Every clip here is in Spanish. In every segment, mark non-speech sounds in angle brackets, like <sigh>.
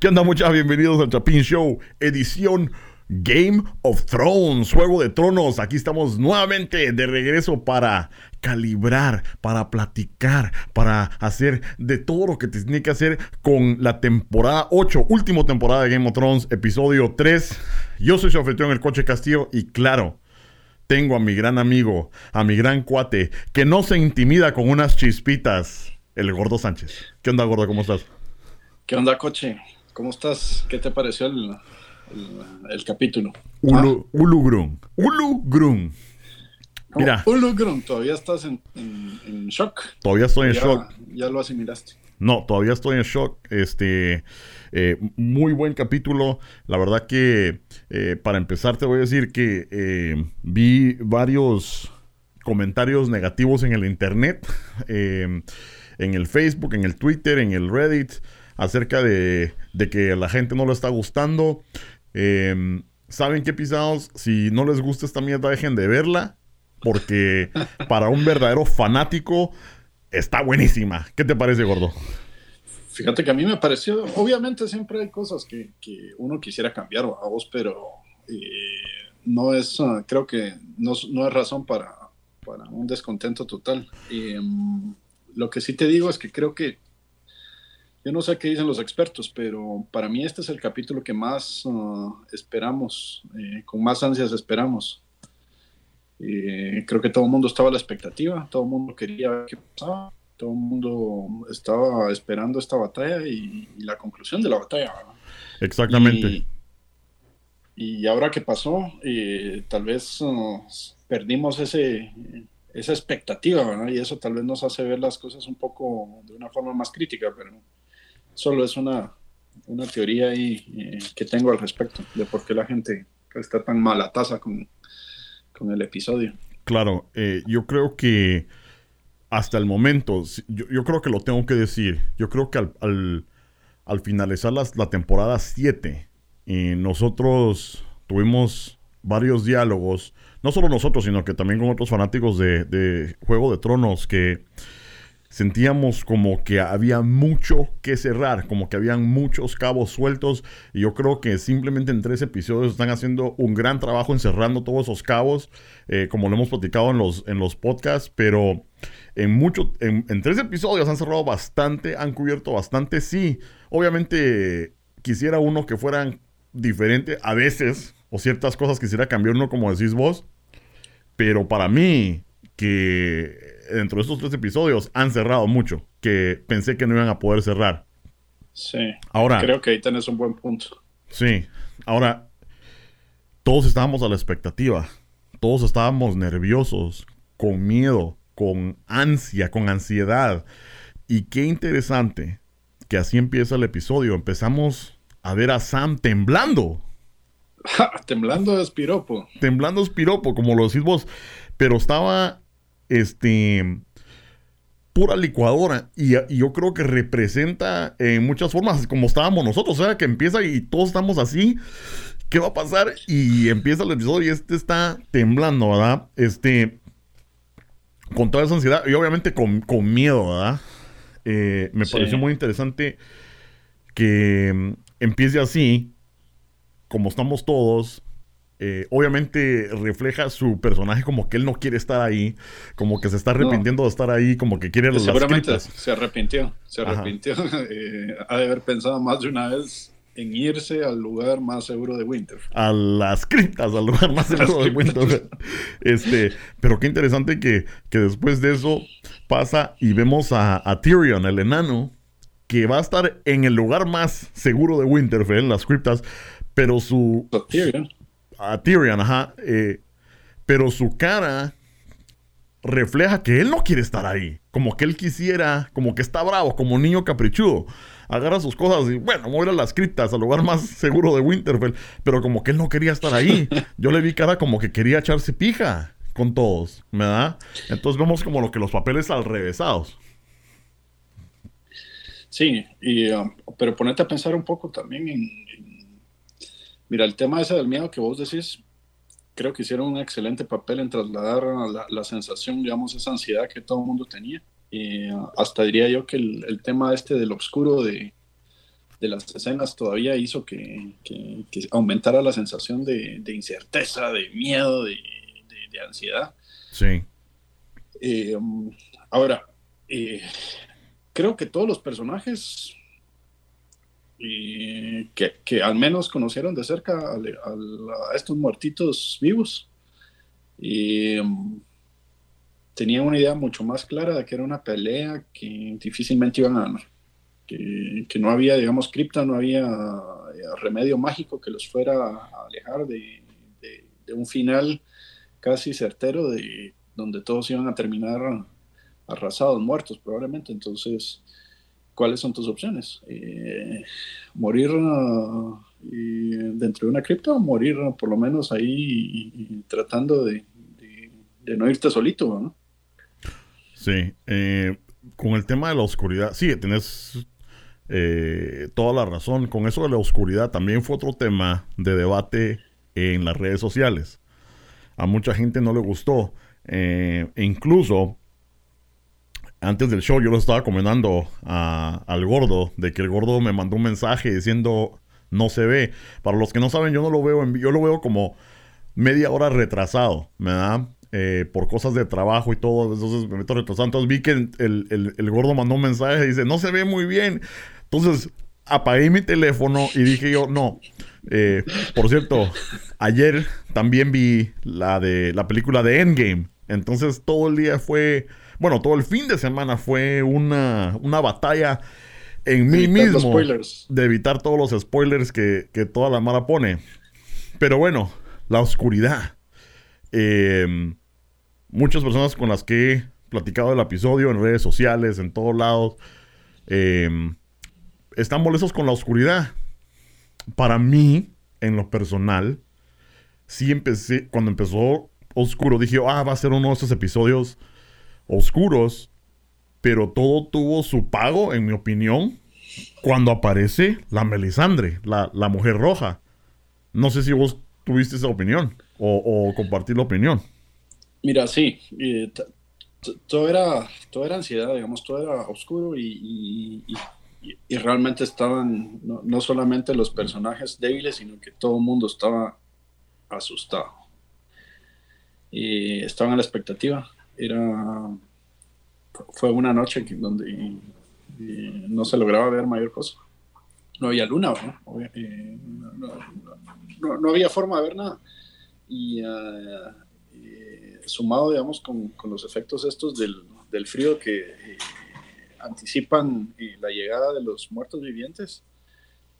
¿Qué onda muchachos? Bienvenidos al Chapin Show, edición Game of Thrones, Juego de Tronos. Aquí estamos nuevamente de regreso para calibrar, para platicar, para hacer de todo lo que te tiene que hacer con la temporada 8, última temporada de Game of Thrones, episodio 3. Yo soy su en el coche Castillo y claro, tengo a mi gran amigo, a mi gran cuate, que no se intimida con unas chispitas, el Gordo Sánchez. ¿Qué onda, Gordo? ¿Cómo estás? ¿Qué onda, coche? ¿Cómo estás? ¿Qué te pareció el, el, capítulo? Ulu, ah. Ulugrun. Ulugrun. Mira. Ulugrun, todavía estás en, en, shock. Todavía estoy en shock. Ya lo asimilaste. No, todavía estoy en shock. Este, eh, muy buen capítulo. La verdad que eh, para empezar te voy a decir que eh, vi varios comentarios negativos en el internet, <laughs> en el Facebook, en el Twitter, en el Reddit, acerca de, de que la gente no le está gustando. ¿Saben qué pisados? Si no les gusta esta mierda, dejen de verla. Porque para un verdadero fanático está buenísima. ¿Qué te parece, gordo? Fíjate que a mí me pareció, obviamente siempre hay cosas que, que uno quisiera cambiar a vos, pero eh, no es, ah, creo que no, no, es razón para, para un descontento total. Mm, lo que sí te digo es que creo que, yo no sé qué dicen los expertos, pero para mí este es el capítulo que más ah, esperamos, eh, con más ansias esperamos. Eh, creo que todo el mundo estaba a la expectativa, todo el mundo quería ver qué pasaba todo el mundo estaba esperando esta batalla y, la conclusión de la batalla. Exactamente. Y, ahora que pasó, eh, tal vez perdimos ese, esa expectativa, ¿verdad? Y eso tal vez nos hace ver las cosas un poco de una forma más crítica, pero solo es una, una teoría ahí, eh, que tengo al respecto de por qué la gente está tan mala tasa con, con el episodio. Claro, eh, yo creo que hasta el momento, yo, creo que lo tengo que decir, yo creo que al, al, finalizar la temporada 7, eh, nosotros tuvimos varios diálogos, no solo nosotros, sino que también con otros fanáticos de, de Juego de Tronos, que sentíamos como que había mucho que cerrar, como que habían muchos cabos sueltos. Y yo creo que simplemente en tres episodios están haciendo un gran trabajo encerrando todos esos cabos, eh, como lo hemos platicado en los, en los podcasts, pero en, mucho, en, tres episodios han cerrado bastante, han cubierto bastante. Sí, obviamente quisiera uno que fueran diferentes a veces, o ciertas cosas quisiera cambiar uno, como decís vos, pero para mí, que dentro de estos tres episodios han cerrado mucho, que pensé que no iban a poder cerrar. Sí. Ahora. Creo que ahí tenés un buen punto. Sí. Ahora, todos estábamos a la expectativa. Todos estábamos nerviosos, con miedo, con ansia, con ansiedad. Y qué interesante que así empieza el episodio. Empezamos a ver a Sam temblando. <laughs> temblando de espiropo. Temblando de espiropo, como lo decís vos. Pero estaba, este, pura licuadora. Y, yo creo que representa en muchas formas como estábamos nosotros. O sea, que empieza y todos estamos así. ¿Qué va a pasar? Y empieza el episodio y este está temblando, ¿verdad? Este, con toda esa ansiedad y obviamente con, miedo, ¿verdad? Eh, me pareció muy interesante que mm, empiece así, como estamos todos. Eh, obviamente refleja su personaje como que él no quiere estar ahí, como que se está arrepintiendo de estar ahí, como que quiere los Seguramente se arrepintió, se arrepintió. <laughs> Eh, ha de haber pensado más de una vez en irse al lugar más seguro de Winter. A las criptas, al lugar más <laughs> seguro de Winter. este, pero qué interesante que, después de eso pasa y vemos a, Tyrion, el enano, que va a estar en el lugar más seguro de Winterfell, las criptas, pero su... A Tyrion. A Tyrion, ajá. Eh, pero su cara refleja que él no quiere estar ahí. Como que él quisiera, como que está bravo, como un niño caprichudo agarra sus cosas y bueno, voy a las criptas, al lugar más <laughs> seguro de Winterfell. Pero como que él no quería estar ahí. <laughs> Yo le vi cara como que quería echarse pija con todos, ¿verdad? Entonces vemos como lo que los papeles al revésados. Sí, y, um, pero ponete a pensar un poco también en, Mira, el tema ese del miedo que vos decís, creo que hicieron un excelente papel en trasladar la, la sensación, digamos, esa ansiedad que todo el mundo tenía. Y hasta diría yo que el, tema este del oscuro de, de las escenas todavía hizo que, aumentara la sensación de, incerteza, de miedo, de, ansiedad. Sí. Eh, ahora, eh, creo que todos los personajes que, al menos conocieron de cerca a, estos muertitos vivos y, um, tenían una idea mucho más clara de que era una pelea que difícilmente iban a ganar que, no había, digamos, cripta, no había eh, remedio mágico que los fuera a alejar de, un final casi certero de donde todos iban a terminar arrasados, muertos probablemente. Entonces, ¿cuáles son tus opciones? Eh, ¿Morir dentro de una cripta o morir por lo menos ahí tratando de, no irte solito? ¿no? Sí, eh, con el tema de la oscuridad, sí, tenés eh, toda la razón. Con eso de la oscuridad también fue otro tema de debate en las redes sociales. A mucha gente no le gustó. Incluso antes del show yo lo estaba comentando al gordo, de que el gordo me mandó un mensaje diciendo no se ve. Para los que no saben, yo no lo veo en yo lo veo como media hora retrasado, ¿verdad? Eh, por cosas de trabajo y todo, entonces me meto retrasado. Entonces vi que el, el gordo mandó un mensaje y dice, no se ve muy bien. Entonces, apagué mi teléfono y dije yo, no. Eh, por cierto, ayer también vi la de la película de Endgame. Entonces todo el día fue, bueno, todo el fin de semana fue una, una batalla en mí mismo de evitar todos los spoilers que, toda la mara pone. Pero bueno, la oscuridad. Em, muchas personas con las que he platicado el episodio en redes sociales, en todos lados, eh, están molestos con la oscuridad. Para mí, en lo personal, sí empecé, cuando empezó oscuro, dije, ah, va a ser uno de esos episodios oscuros, pero todo tuvo su pago, en mi opinión, cuando aparece la Melisandre, la, mujer roja. No sé si vos tuviste esa opinión o, compartir la opinión. Mira, sí, todo, era, todo era ansiedad, digamos, todo era oscuro y y, realmente estaban no, solamente los personajes débiles, sino que todo el mundo estaba asustado. Y estaban a la expectativa. Era, fue una noche donde no se lograba ver mayor cosa. No había luna, eh, ¿no? no, había forma de ver nada. Y eh, sumado, digamos, con, con, los efectos estos del, del frío que anticipan eh, la llegada de los muertos vivientes,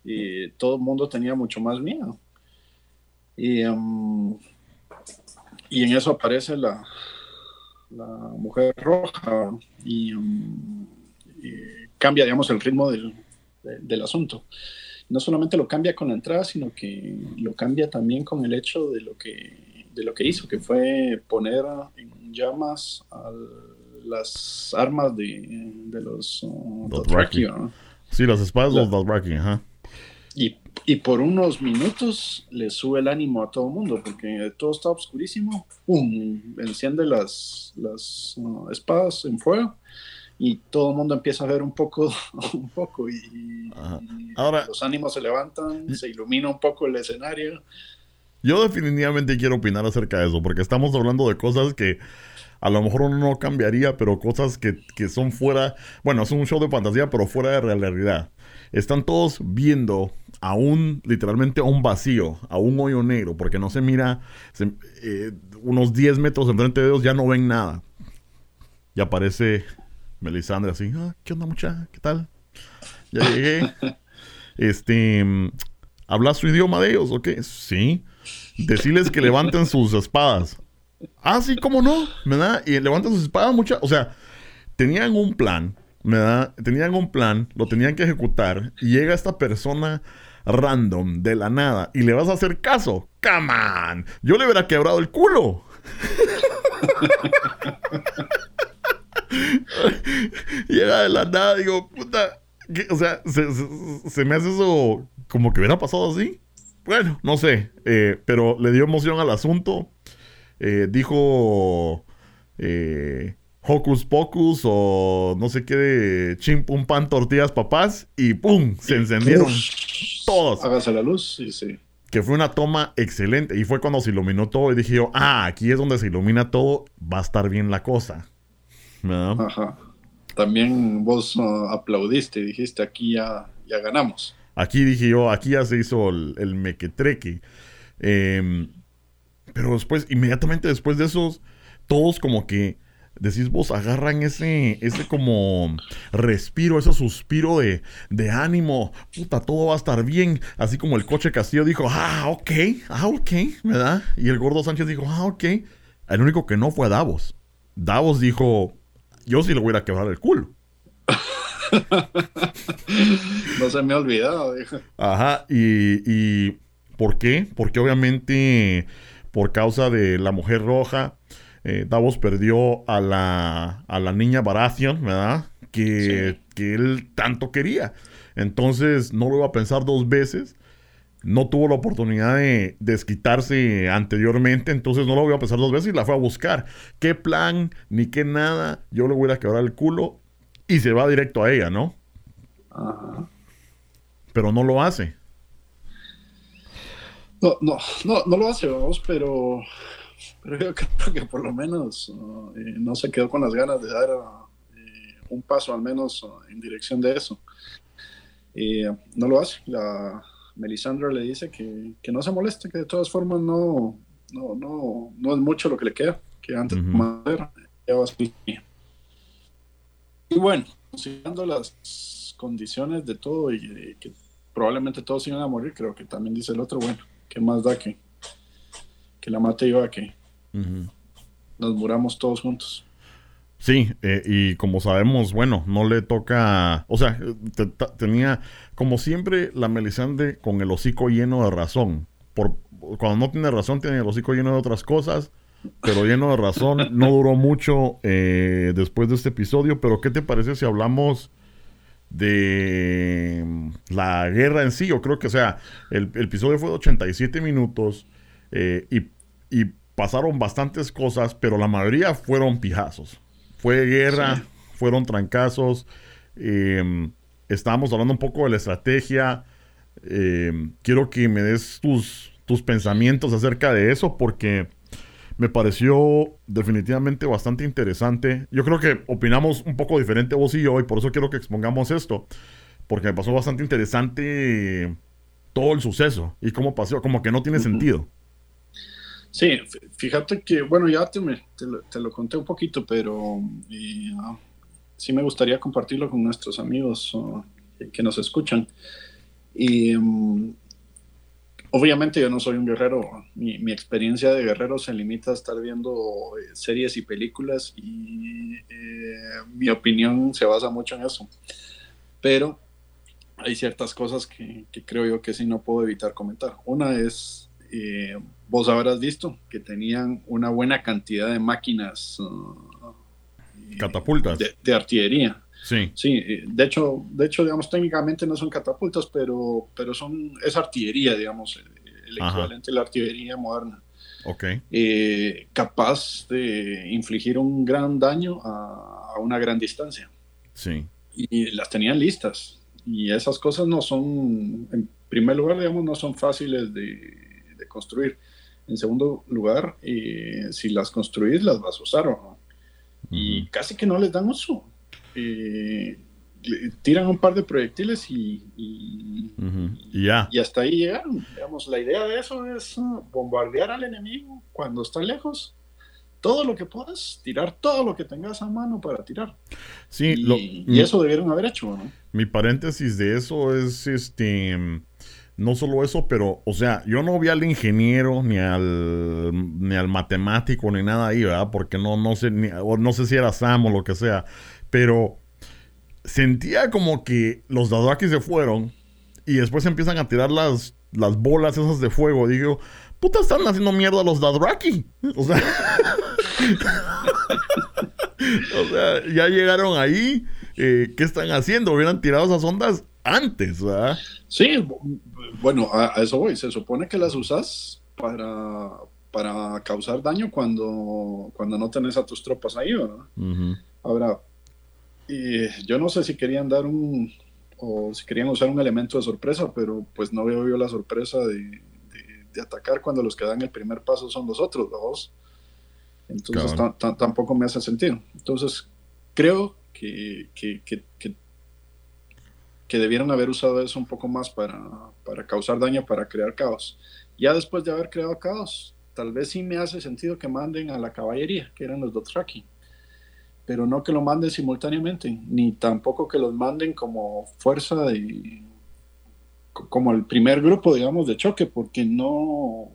y todo el mundo tenía mucho más miedo. Y, em, y en eso aparece la, la mujer roja y, em, cambia, digamos, el ritmo del, del, asunto. No solamente lo cambia con la entrada, sino que lo cambia también con el hecho de lo que, de lo que hizo, que fue poner en llamas al las armas de, de los uh, Dothraki. Sí, las espadas de los Dothraki, ajá. Y, y, por unos minutos le sube el ánimo a todo el mundo, porque todo está oscurísimo. ¡Pum! Enciende las, las uh, espadas en fuego y todo el mundo empieza a ver un poco, <laughs> un poco y, Ahora, los ánimos se levantan, se ilumina un poco el escenario. Yo definitivamente quiero opinar acerca de eso, porque estamos hablando de cosas que a lo mejor uno no cambiaría, pero cosas que, son fuera, bueno, es un show de fantasía, pero fuera de realidad. Están todos viendo a un, literalmente a un vacío, a un hoyo negro, porque no se mira eh, unos 10 metros enfrente de ellos, ya no ven nada. Y aparece Melisandre así, ah, ¿qué onda mucha? ¿Qué tal? Ya llegué. <laughs> este, ¿hablas su idioma de ellos o qué? Sí. Decirles que levanten sus espadas. Ah, sí, ¿cómo no? ¿Verdad? Y levantan sus espadas muchas. O sea, tenían un plan, ¿verdad? Tenían un plan, lo tenían que ejecutar. Y llega esta persona random, de la nada, y le vas a hacer caso. ¡Come on! Yo le hubiera quebrado el culo. <laughs> llega de la nada, digo, puta. O sea, se, me hace eso como que hubiera pasado así. Bueno, no sé, eh, pero le dio emoción al asunto. Eh, dijo eh, Hocus Pocus o no sé qué de chimpum pan tortillas papás y ¡pum! Se encendieron todos. Hágase la luz, sí, sí. Que fue una toma excelente y fue cuando se iluminó todo y dije yo, ah, aquí es donde se ilumina todo, va a estar bien la cosa. Ajá. También vos uh, aplaudiste y dijiste, aquí ya, ya ganamos. Aquí dije yo, aquí ya se hizo el, el mequetreque. Em, pero después, inmediatamente después de esos, todos como que decís vos, agarran ese, ese como respiro, ese suspiro de, de, ánimo, puta, todo va a estar bien, así como el coche Castillo dijo, ah, ok, ah, ok, ¿verdad? Y el gordo Sánchez dijo, ah, ok. El único que no fue Davos. Davos dijo, yo sí le voy a quebrar el culo. <laughs> no se me ha olvidado, Ajá, y, y ¿por qué? Porque obviamente por causa de la mujer roja, eh, Davos perdió a la, a la niña Baratheon, ¿verdad? Que, que, él tanto quería. Entonces no lo iba a pensar dos veces. No tuvo la oportunidad de desquitarse anteriormente, entonces no lo iba a pensar dos veces y la fue a buscar. ¿Qué plan? Ni qué nada. Yo le voy a quebrar el culo y se va directo a ella, ¿no? Ajá. Pero no lo hace. No, no, no, no lo hace, vamos, pero pero yo creo que por lo menos eh, no se quedó con las ganas de dar eh, un paso al menos en dirección de eso. no lo hace. La Melisandre le dice que, que, no se moleste, que de todas formas no, no, no, no es mucho lo que le queda, que antes de madera Y bueno, considerando las condiciones de todo y que probablemente todos iban a morir, creo que también dice el otro, bueno, ¿qué más da que, que la mate yo a que nos muramos todos juntos. Sí, eh, y como sabemos, bueno, no le toca, o sea, tenía, como siempre, la Melisande con el hocico lleno de razón. Por, cuando no tiene razón, tiene el hocico lleno de otras cosas, pero lleno de razón. No duró mucho eh, después de este episodio, pero ¿qué te parece si hablamos de la guerra en sí? Yo creo que, o sea, el, episodio fue de 87 minutos eh, y, y pasaron bastantes cosas, pero la mayoría fueron pijazos. Fue guerra, fueron trancazos. Em, estábamos hablando un poco de la estrategia. Em, quiero que me des tus, tus pensamientos acerca de eso porque me pareció definitivamente bastante interesante. Yo creo que opinamos un poco diferente vos y yo y por eso quiero que expongamos esto. Porque me pasó bastante interesante todo el suceso y cómo pasó, como que no tiene sentido. Sí, fíjate que, bueno, ya te, lo, conté un poquito, pero ah, sí me gustaría compartirlo con nuestros amigos que nos escuchan. Y mm, obviamente yo no soy un guerrero, mi, experiencia de guerrero se limita a estar viendo eh, series y películas y eh, mi opinión se basa mucho en eso. Pero hay ciertas cosas que, que creo yo que sí no puedo evitar comentar. Una es eh, vos habrás visto que tenían una buena cantidad de máquinas. Uh, catapultas. De, artillería. Sí. Sí, eh, de hecho, de hecho, digamos, técnicamente no son catapultas, pero, pero son, es artillería, digamos, el, equivalente de la artillería moderna. Ok. Eh, capaz de infligir un gran daño a, a, una gran distancia. Sí. Y las tenían listas. Y esas cosas no son, en primer lugar, digamos, no son fáciles de, construir. En segundo lugar, eh, si las construís, las vas a usar o no. Y casi que no les dan uso. Eh, tiran un par de proyectiles y, y, ya. y, hasta ahí llegaron. Digamos, la idea de eso es uh, bombardear al enemigo cuando está lejos. Todo lo que puedas, tirar todo lo que tengas a mano para tirar. Sí, y, eso debieron haber hecho, ¿no? Mi paréntesis de eso es este no solo eso, pero, o sea, yo no vi al ingeniero ni al, ni al matemático ni nada ahí, ¿verdad? Porque no, no sé, ni, o no sé si era Sam o lo que sea, pero sentía como que los Dothraki se fueron y después empiezan a tirar las, las bolas esas de fuego. Digo, puta, están haciendo mierda los Dothraki. O sea, <laughs> o sea, ya llegaron ahí. Eh, ¿Qué están haciendo? Hubieran tirado esas ondas antes, ¿verdad? Sí, bueno, a, eso voy. Se supone que las usas para, para causar daño cuando, cuando no tenés a tus tropas ahí, ¿verdad? Ahora, yo no sé si querían dar un, o si querían usar un elemento de sorpresa, pero pues no veo yo la sorpresa de, de, atacar cuando los que dan el primer paso son los otros, dos. Entonces tampoco me hace sentido. Entonces creo que, que, que, que, debieron haber usado eso un poco más para, para causar daño, para crear caos. Ya después de haber creado caos, tal vez sí me hace sentido que manden a la caballería, que eran los Dothraki pero no que lo manden simultáneamente, ni tampoco que los manden como fuerza de, como el primer grupo, digamos, de choque, porque no,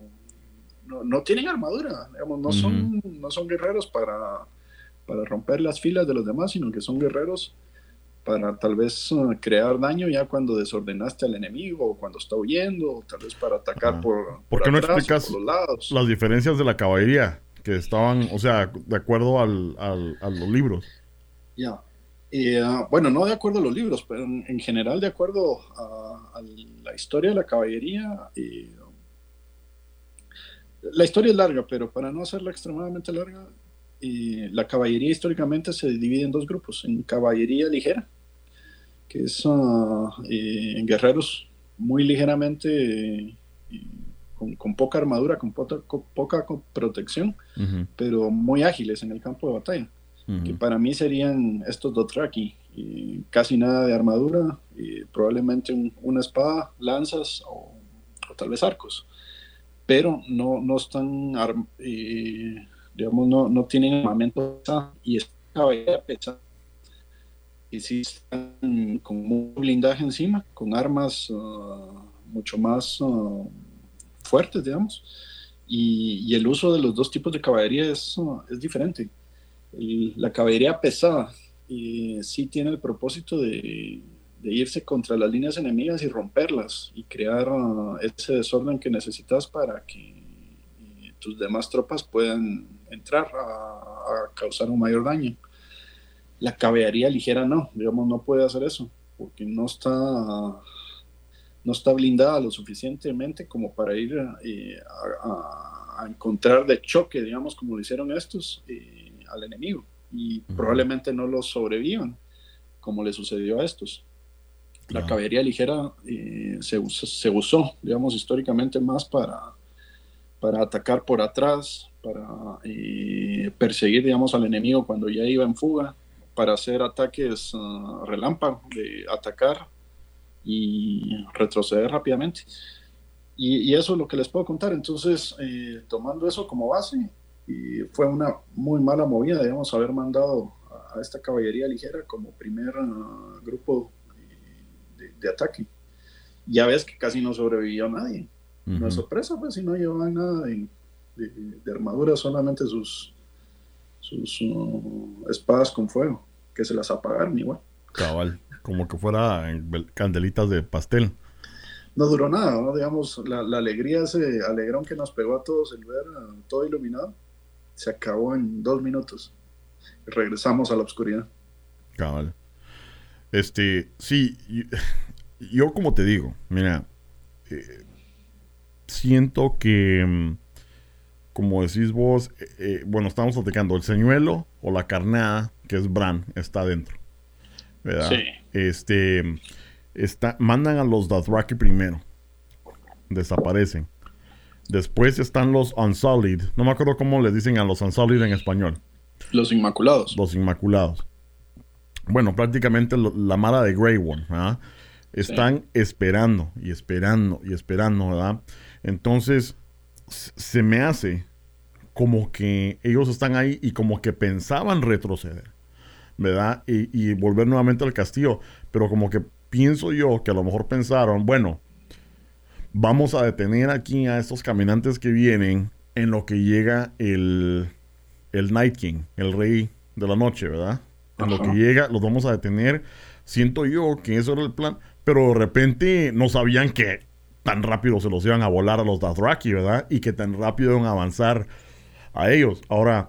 no, tienen armadura, digamos, no, son, no son guerreros para, para romper las filas de los demás, sino que son guerreros para tal vez uh, crear daño ya cuando desordenaste al enemigo o cuando está huyendo, o tal vez para atacar por, por, qué no explicas los lados. las diferencias de la caballería? que estaban, o sea, de acuerdo al, a los libros. Ya. Ah, bueno, no de acuerdo a los libros, pero en, general de acuerdo a, la historia de la caballería. la historia es larga, pero para no hacerla extremadamente larga, la caballería históricamente se divide en dos grupos, en caballería ligera, que es uh, en guerreros muy ligeramente con, poca armadura, con poca, protección, pero muy ágiles en el campo de batalla. Que para mí serían estos Dothraki, y casi nada de armadura, probablemente una espada, lanzas o, tal vez arcos. Pero no, no están, digamos, no, no, tienen armamento y es caballería pesada. Y están con un blindaje encima, con armas ah, mucho más ah, fuertes, digamos, y, el uso de los dos tipos de caballería es, es diferente. la caballería pesada y sí tiene el propósito de, irse contra las líneas enemigas y romperlas y crear uh, ese desorden que necesitas para que eh, tus demás tropas puedan entrar a, causar un mayor daño. La caballería ligera no, digamos, no puede hacer eso porque no está no está blindada lo suficientemente como para ir eh, a, encontrar de choque, digamos, como lo hicieron estos, eh, al enemigo. Y probablemente no lo sobrevivan, como le sucedió a estos. La caballería ligera eh, se, usó, digamos, históricamente más para, para atacar por atrás, para perseguir, digamos, al enemigo cuando ya iba en fuga, para hacer ataques uh, relámpago, de atacar y retroceder rápidamente. Y, eso es lo que les puedo contar. Entonces, eh, tomando eso como base, y fue una muy mala movida, digamos, haber mandado a, esta caballería ligera como primer ah, grupo de, ataque. Ya ves que casi no sobrevivió nadie. No es sorpresa, pues, si no llevaban nada de, armadura, solamente sus, sus uh, espadas con fuego, que se las apagaron igual. Cabal como que fuera candelitas de pastel. No duró nada, ¿no? digamos, la, alegría, ese alegrón que nos pegó a todos el ver todo iluminado, se acabó en dos minutos. regresamos a la oscuridad. Cabal. Este, sí, yo, como te digo, mira, eh, siento que, mm, como decís vos, eh, eh, bueno, estamos platicando, el señuelo o la carnada, que es Bran, está dentro. ¿verdad? Sí. Este, está, mandan a los Dothraki primero. Desaparecen. Después están los Unsullied. No me acuerdo cómo les dicen a los Unsullied en español. Los Inmaculados. Los Inmaculados. Bueno, prácticamente la mala de Grey One, Están esperando y esperando y esperando, ¿verdad? Entonces, se me hace como que ellos están ahí y como que pensaban retroceder. ¿Verdad? Y, volver nuevamente al castillo. Pero como que pienso yo que a lo mejor pensaron, bueno, vamos a detener aquí a estos caminantes que vienen en lo que llega el, el Night King, el rey de la noche, ¿verdad? En lo que llega, los vamos a detener. Siento yo que eso era el plan, pero de repente no sabían que tan rápido se los iban a volar a los Dothraki, ¿verdad? Y que tan rápido iban a avanzar a ellos. Ahora,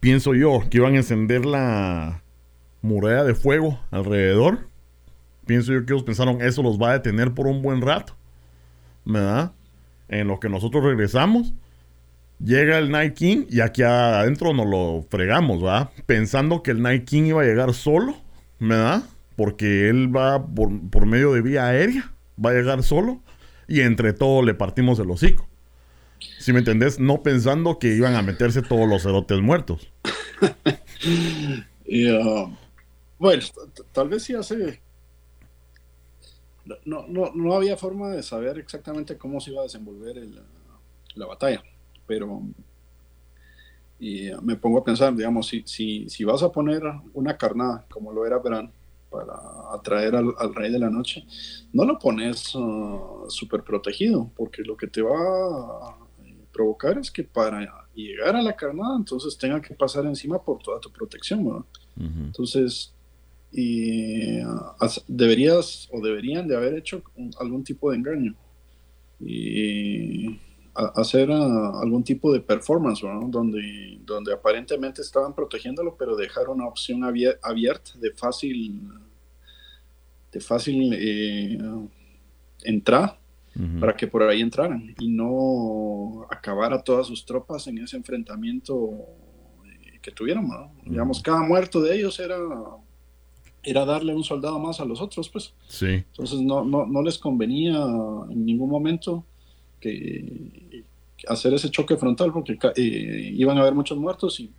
pienso yo, que iban a encender la muralla de fuego alrededor. Pienso yo que ellos pensaron, eso los va a detener por un buen rato. ¿Verdad? En lo que nosotros regresamos Llega el Night King y aquí adentro nos lo fregamos, ¿verdad? Pensando que el Night King iba a llegar solo, ¿verdad? Porque él va por, por medio de vía aérea, va a llegar solo y entre todos le partimos el hocico. Si me entendés, no pensando que iban a meterse todos los cerotes muertos. <laughs> y, uh, bueno, tal vez sí hace. No, no, no, había forma de saber exactamente cómo se iba a desenvolver la batalla, pero y uh, me pongo a pensar, digamos, si, si, si vas a poner una carnada como lo era Bran para atraer al, rey de la noche, no lo pones uh, súper protegido, porque lo que te va a provocar es que para llegar a la carnada, entonces tenga que pasar encima por toda tu protección, ¿verdad? Entonces, y, deberías o deberían de haber hecho algún tipo de engaño y hacer algún tipo de performance, ¿verdad? Donde, donde aparentemente estaban protegiéndolo, pero dejar una opción abierta de fácil, de fácil eh, para que por ahí entraran y no acabar a todas sus tropas en ese enfrentamiento eh, que tuvieron. Digamos, cada muerto de ellos era, era darle un soldado más a los otros, pues. Sí. Entonces no, no, no les convenía en ningún momento que hacer ese choque frontal porque eh, iban a haber muchos muertos y,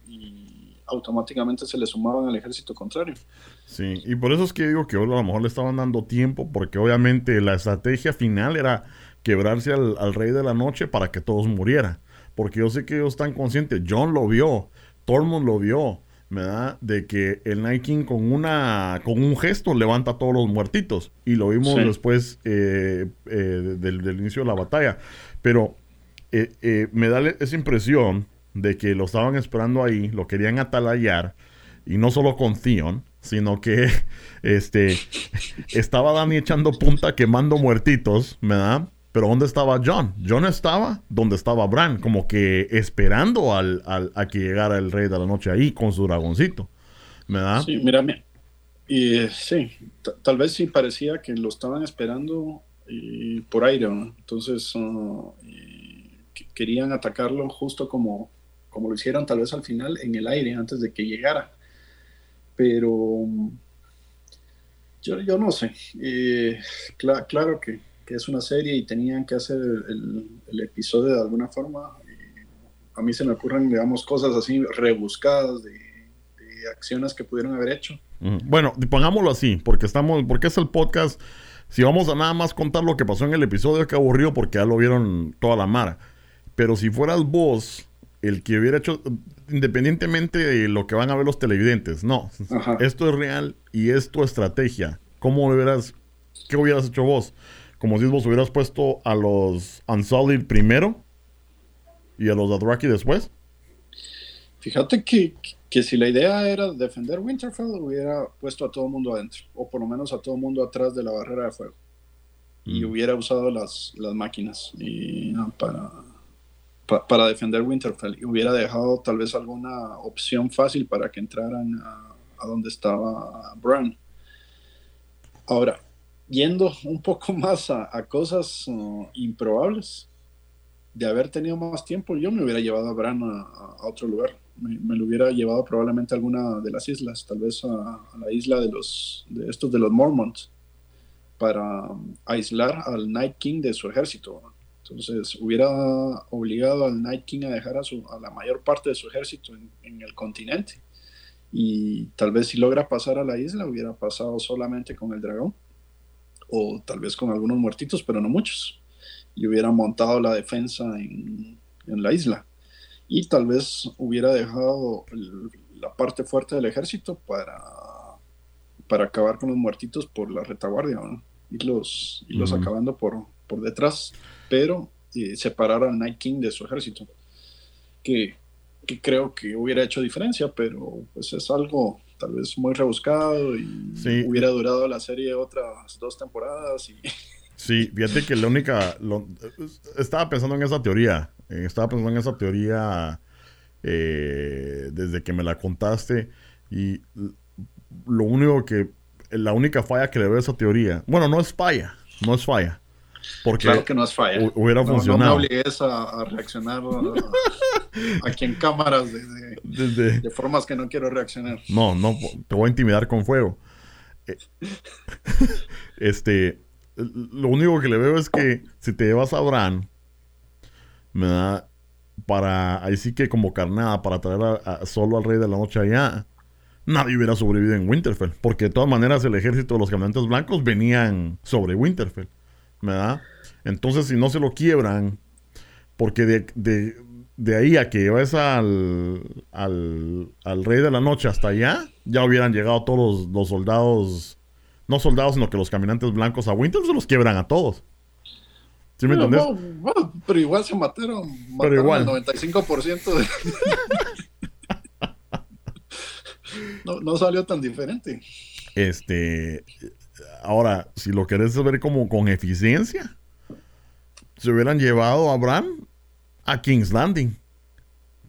automáticamente se le sumaban al ejército contrario. Sí, y por eso es que digo que a lo mejor le estaban dando tiempo, porque obviamente la estrategia final era quebrarse al, rey de la noche para que todos murieran. Porque yo sé que ellos están conscientes, John lo vio, Tormund lo vio, ¿verdad? De que el Night King con, una, con un gesto levanta a todos los muertitos. Y lo vimos después eh, eh, del, inicio de la batalla. Pero eh, me da esa impresión de que lo estaban esperando ahí, lo querían atalayar, y no solo con Theon, sino que <laughs> este <laughs> estaba Dani echando punta, quemando muertitos, ¿verdad? Pero ¿dónde estaba John? John estaba donde estaba Bran, como que esperando al, a que llegara el rey de la noche ahí con su dragoncito, ¿verdad? Sí, mira, y, sí, tal vez sí parecía que lo estaban esperando por aire, ¿no? Entonces uh, querían atacarlo justo como como lo hicieron tal vez al final en el aire antes de que llegara. Pero yo, yo no sé. Eh, claro que, que, es una serie y tenían que hacer el, episodio de alguna forma. a mí se me ocurren, digamos, cosas así rebuscadas de, de acciones que pudieron haber hecho. Bueno, pongámoslo así, porque estamos, porque es el podcast. Si vamos a nada más contar lo que pasó en el episodio, que aburrido porque ya lo vieron toda la mara. Pero si fueras vos el que hubiera hecho, independientemente de lo que van a ver los televidentes, no, esto es real y es tu estrategia. ¿Cómo hubieras, qué hubieras hecho vos? Como si vos hubieras puesto a los Unsullied primero y a los Dothraki después. Fíjate que, que, si la idea era defender Winterfell, hubiera puesto a todo el mundo adentro, o por lo menos a todo el mundo atrás de la barrera de fuego. Y mm. hubiera usado las, las máquinas y, para, para defender Winterfell y hubiera dejado tal vez alguna opción fácil para que entraran a, donde estaba Bran. Ahora, yendo un poco <laughs> más a, cosas uh, improbables, de haber tenido más tiempo, yo me hubiera llevado a Bran a, otro lugar. Me, lo hubiera llevado probablemente a alguna de las islas, tal vez a, la isla de los de estos de los Mormons, para um, aislar al Night King de su ejército. Entonces hubiera obligado al Night King a dejar a, su, a la mayor parte de su ejército en, el continente. Y tal vez si logra pasar a la isla, hubiera pasado solamente con el dragón. O tal vez con algunos muertitos, pero no muchos. Y hubiera montado la defensa en, en la isla. Y tal vez hubiera dejado la parte fuerte del ejército para, para acabar con los muertitos por la retaguardia, y los, y los acabando por, por detrás pero eh, separar al Night King de su ejército, que, creo que hubiera hecho diferencia, pero pues es algo tal vez muy rebuscado y hubiera durado la serie otras dos temporadas. Y... <laughs> Sí, fíjate que la única... estaba pensando en esa teoría, eh, estaba pensando en esa teoría eh, desde que me la contaste y lo único que... La única falla que le veo a esa teoría, bueno, no es falla, no es falla, Porque Claro que no es falla. hu- hubiera No, no me funcionado. obligues a, a reaccionar a- aquí en cámaras de, de- Desde- de formas que no quiero reaccionar. No, no, te voy a intimidar con fuego. Eh, <laughs> Este, lo único que le veo es que si te llevas a Bran, me da para, ahí sí que como carnada, para traer a- a- solo al rey de la noche allá, nadie hubiera sobrevivido en Winterfell, porque de todas maneras el ejército de los caminantes blancos venían sobre Winterfell, ¿verdad? Entonces si no se lo quiebran, porque de, de- de ahí a que lleves al, al, al rey de la noche hasta allá, ya hubieran llegado todos los, los soldados, no soldados, sino que los caminantes blancos a Winterfell se los quiebran a todos. ¿Sí me Pero, entendés? pero igual se mataron, mataron Pero igual. el 95% de... <laughs> <laughs> no, no salió tan diferente. Este, ahora, si lo querés ver como con eficiencia, se hubieran llevado a Bran a King's Landing.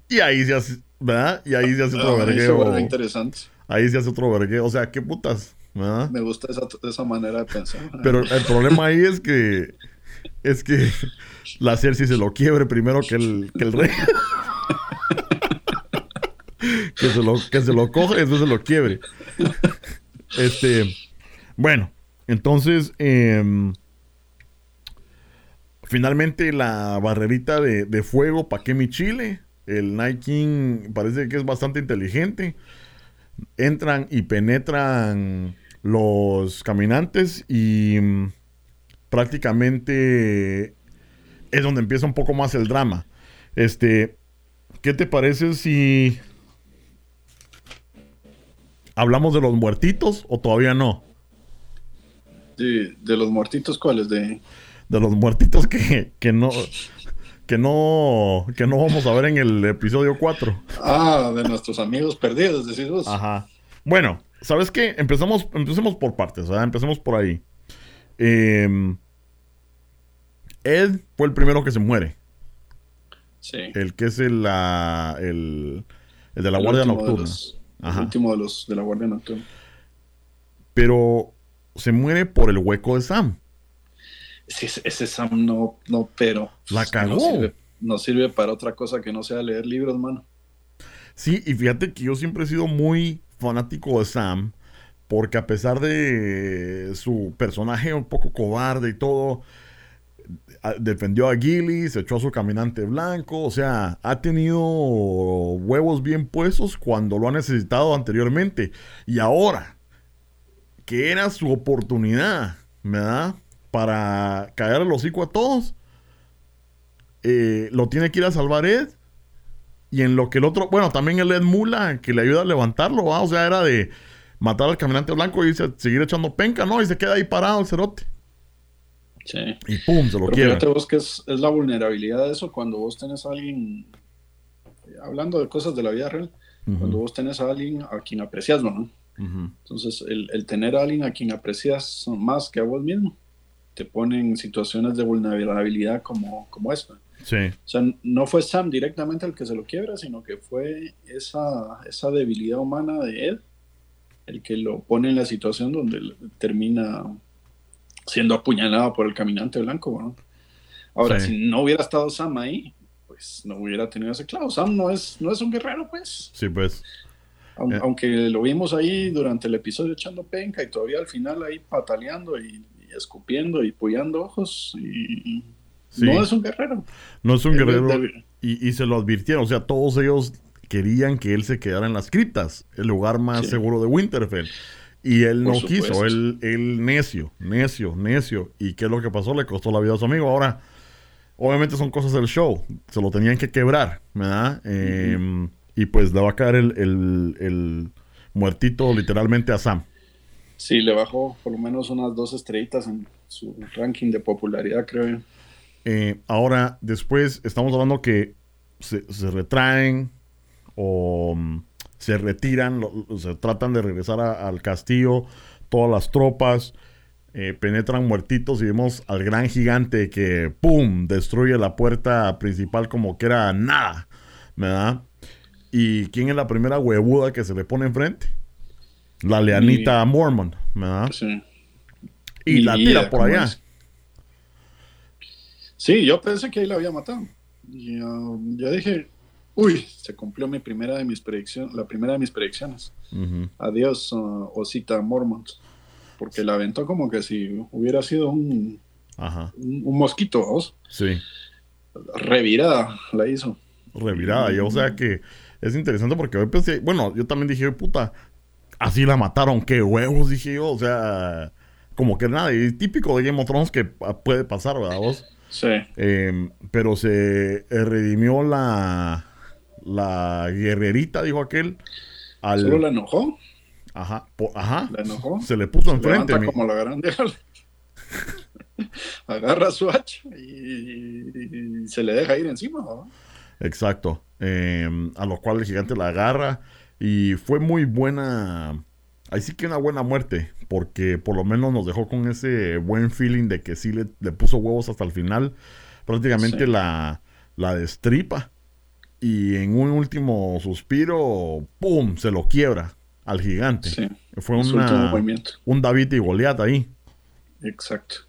Y ahí se hace, ¿verdad? Y ahí se hace otro Ah, ahí se vergueo. interesante. Ahí se hace otro vergueo. O sea, qué putas, ¿verdad? Me gusta esa, esa manera de pensar. Pero el problema ahí es que es que la Cersei se lo quiebre primero que el, que el rey. <laughs> que, se lo, que se lo coja y después se lo quiebre. Este, bueno, entonces em, finalmente la barrerita de, fuego para mi chile. El Night King parece que es bastante inteligente. Entran y penetran los caminantes y mm, prácticamente es donde empieza un poco más el drama. Este, ¿qué te parece si hablamos de los muertitos o todavía no? De, de los muertitos, ¿cuáles? De... De los muertitos que, que no que no que no vamos a ver en el episodio 4. Ah, de nuestros amigos perdidos, decís vos. Ajá. Bueno, ¿sabes qué? Empezamos, empecemos por partes, ¿verdad? Empecemos por ahí. Em, Ed fue el primero que se muere. Sí. El que es el, la- el, el de la El Guardia Nocturna. los- el último de los de la Guardia Nocturna. Pero se muere por el hueco de Sam. Sí, ese, ese Sam no, no, pero. La no cagó. sirve, no sirve para otra cosa que no sea leer libros, mano. Sí, y fíjate que yo siempre he sido muy fanático de Sam, porque a pesar de su personaje un poco cobarde y todo, defendió a Gilly, se echó a su caminante blanco, o sea, ha tenido huevos bien puestos cuando lo ha necesitado anteriormente. Y ahora, que era su oportunidad, ¿verdad? Para caer el hocico a todos, eh, lo tiene que ir a salvar Ed. Y en lo que el otro, bueno, también el Ed Mula, que le ayuda a levantarlo, ¿va? O sea, era de matar al caminante blanco y se- seguir echando penca, ¿no? Y se queda ahí parado el cerote. Sí. Y pum, se lo quiebra. fíjate vos que es, es la vulnerabilidad de eso cuando vos tenés a alguien, eh, hablando de cosas de la vida real, cuando vos tenés a alguien a quien aprecias, ¿no? Entonces, el, el tener a alguien a quien aprecias más que a vos mismo, te pone en situaciones de vulnerabilidad como, como esta. Sí, O sea, no fue Sam directamente el que se lo quiebra, sino que fue esa, esa debilidad humana de él el que lo pone en la situación donde termina siendo apuñalado por el caminante blanco. ¿no? Ahora, Sí. si no hubiera estado Sam ahí, pues no hubiera tenido ese clavo. Sam no es, no es un guerrero, pues. sí, pues. Eh. Aunque lo vimos ahí durante el episodio echando penca y todavía al final ahí pataleando y, y escupiendo y puyando ojos. Y, Sí. No es un guerrero. No es un Él guerrero. Y, y se lo advirtieron. O sea, todos ellos querían que él se quedara en las criptas, el lugar más Sí. seguro de Winterfell. Y él Por no supuesto. quiso, él, él necio, necio, necio. ¿Y qué es lo que pasó? Le costó la vida a su amigo. Ahora, obviamente son cosas del show. Se lo tenían que quebrar, ¿verdad? Eh, y pues le va a caer el, el- el muertito literalmente a Sam. Sí, le bajó por lo menos unas dos estrellitas en su ranking de popularidad, creo yo. Eh, ahora, después estamos hablando que se, se retraen o mm, se retiran, lo- se tratan de regresar a- al castillo, todas las tropas eh, penetran muertitos y vemos al gran gigante que, ¡pum!, destruye la puerta principal como que era nada, ¿verdad? ¿Y quién es la primera huevuda que se le pone enfrente? La leanita Mormon, ¿verdad? Sí. Y la tira por allá. es. Sí, yo pensé que ahí la había matado. Y uh, yo dije, uy, se cumplió mi primera de mis predicciones, la primera de mis predicciones. Adiós, uh, Osita Mormont. Porque la aventó como que si hubiera sido un, un, mosquito, ¿vos? Sí. Revirada la hizo. Revirada, y o sea que es interesante porque hoy pensé, bueno, yo también dije, puta, así la mataron, qué huevos, dije yo, o sea, como que nada, y típico de Game of Thrones que puede pasar, ¿verdad vos? Sí. Em, pero se redimió la, la guerrerita, dijo aquel. Al... ¿Solo la enojó? Ajá, ajá. ¿La enojó? Se le puso enfrente. como la grande. <laughs> Agarra su hacha y, se le deja ir encima. Exacto. Em, a lo cual el gigante la agarra y fue muy buena. Ahí sí que una buena muerte, porque por lo menos nos dejó con ese buen feeling de que sí le, puso huevos hasta el final. Prácticamente la, la destripa. Y en un último suspiro, ¡pum! se lo quiebra al gigante. Fue un David y Goliat ahí. Exacto.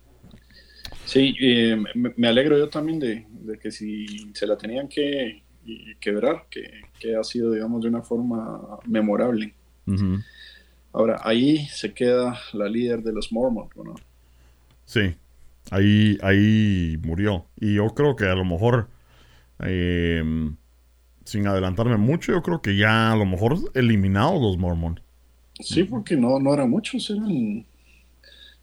Sí, eh, me, alegro yo también de, que si se la tenían que quebrar, que, ha sido, digamos, de una forma memorable. Ahora, ahí se queda la líder de los Mormons, ¿no? Sí, ahí, ahí murió. Y yo creo que a lo mejor, em, sin adelantarme mucho, yo creo que ya a lo mejor eliminados los Mormons. Sí, porque no, no eran muchos, eran...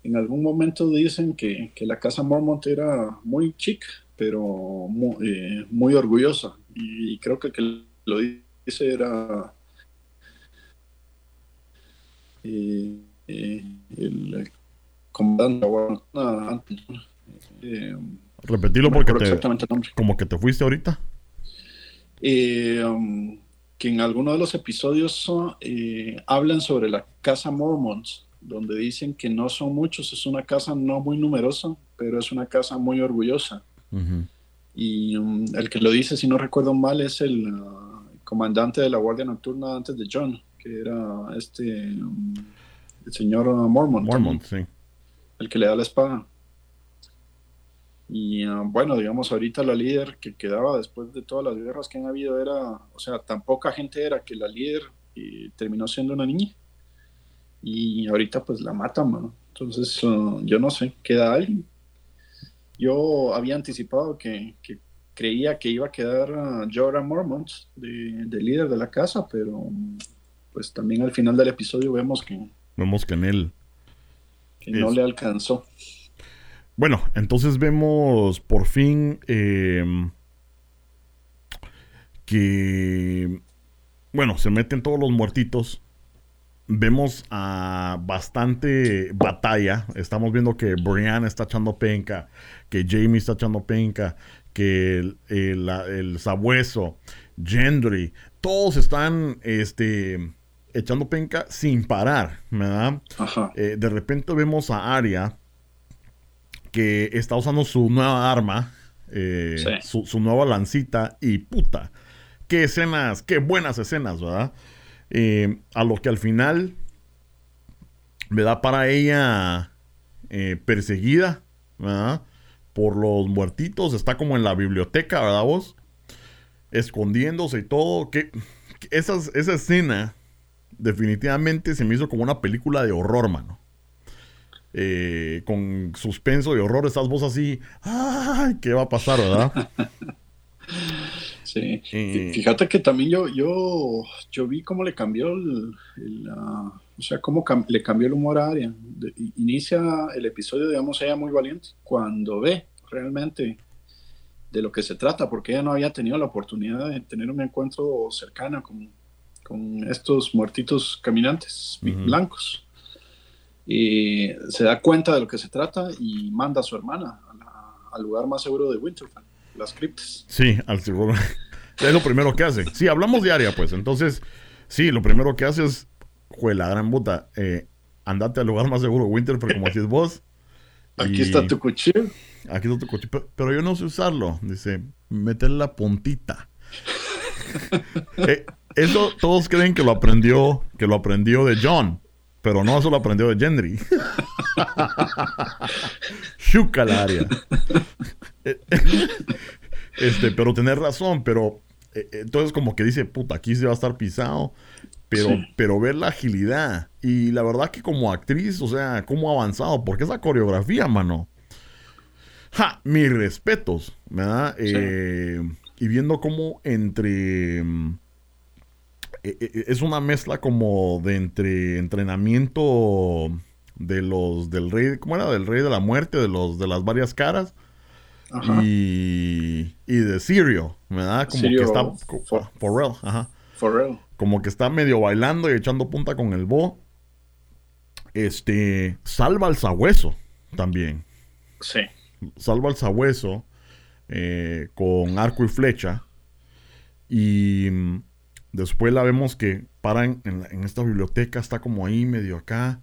En algún momento dicen que, la casa Mormont era muy chic, pero muy, muy orgullosa. Y creo que el que lo dice era eh, eh, el comandante eh, Repetilo porque te, como que te fuiste ahorita. Eh, um, que en alguno de los episodios hablan sobre la casa Mormons, donde dicen que no son muchos, es una casa no muy numerosa, pero es una casa muy orgullosa. Y um, el que lo dice, si no recuerdo mal, es el uh, comandante de la Guardia Nocturna antes de John, que era este, um, el señor Mormon. Mormon, sí. El que le da la espada. Y uh, bueno, digamos, ahorita la líder que quedaba después de todas las guerras que han habido era, o sea, tan poca gente era que la líder y terminó siendo una niña. Y ahorita pues la matan, mano. Entonces, uh, yo no sé, queda alguien. Yo había anticipado que, creía que iba a quedar uh, Jordan Mormont de, líder de la casa, pero pues también al final del episodio vemos que... Vemos que en él... Que no le alcanzó. Bueno, entonces vemos por fin em, que... Bueno, se meten todos los muertitos vemos a bastante batalla. Estamos viendo que Brian está echando penca, que Jamie está echando penca, que el, el, sabueso, Gendry, todos están este, echando penca sin parar, ¿verdad? Eh, de repente vemos a Arya que está usando su nueva arma, eh, su, su, nueva lancita y puta. Qué escenas, qué buenas escenas, ¿verdad? Eh, a lo que al final me da para ella eh, perseguida, Por los muertitos, está como en la biblioteca, ¿verdad vos? Escondiéndose y todo. Que, esa escena definitivamente se me hizo como una película de horror, mano. Eh, con suspenso y horror, estás vos así. ¿Qué va a pasar, verdad? <laughs> Sí. Fíjate que también yo, yo, yo vi cómo le cambió el, o sea, cómo le cambió el humor a Aria. inicia el episodio, digamos, ella muy valiente cuando ve realmente de lo que se trata, porque ella no había tenido la oportunidad de tener un encuentro cercano con, con estos muertitos caminantes blancos. Y se da cuenta de lo que se trata y manda a su hermana al lugar más seguro de Winterfell, las criptas. Sí, al seguro. Es lo primero que hace. Sí, hablamos de área, pues. Entonces, sí, lo primero que hace es, jue la gran puta, eh, andate al lugar más seguro, Winter, pero como decís vos. Aquí está tu cuchillo. Aquí está tu cuchillo. Pero, yo no sé usarlo. Dice, meter la puntita. <laughs> Eh, eso todos creen que lo aprendió, que lo aprendió de John. Pero no, eso lo aprendió de Gendry. <laughs> Chuca la área. <laughs> este, pero tener razón, pero entonces como que dice, puta, aquí se va a estar pisado. Pero, pero ver la agilidad. Y la verdad que como actriz, o sea, cómo ha avanzado. Porque esa coreografía, mano. Ja, mis respetos, ¿verdad? Eh, y viendo cómo entre... Es una mezcla como de entre entrenamiento de los del rey, ¿cómo era? Del rey de la muerte, de los de las varias caras. Y, y de Sirio, ¿verdad? Como que está for, real, ajá. For real. Como que está medio bailando y echando punta con el bo. Este salva al sabueso también. Sí. Salva al sabueso eh, con arco y flecha. Y mm, después la vemos que paran en, esta biblioteca, está como ahí medio acá.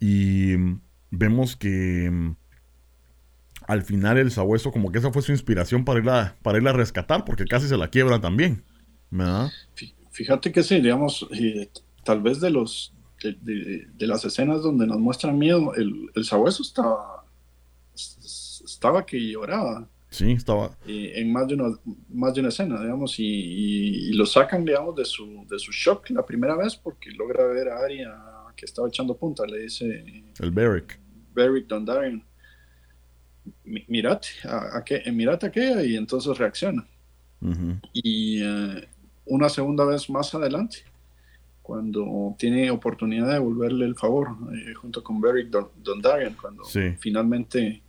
Y mm, vemos que mm, al final el sabueso, como que esa fue su inspiración para irla, para irla a rescatar, porque casi se la quiebra también. Fíjate que sí, digamos, eh, tal vez de los de, las escenas donde nos muestran miedo, el, el sabueso estaba, estaba que lloraba. Sí, estaba. en más de, una, más de una escena, digamos, y, lo sacan, digamos, de su, de su shock la primera vez porque logra ver a Arya que estaba echando punta, le dice... El Beric. Beric Dondarrion. Mirate, a, a, qué, mirate a y entonces reacciona. Y eh, una segunda vez más adelante, cuando tiene oportunidad de devolverle el favor, eh, junto con Beric Dondarrion, cuando finalmente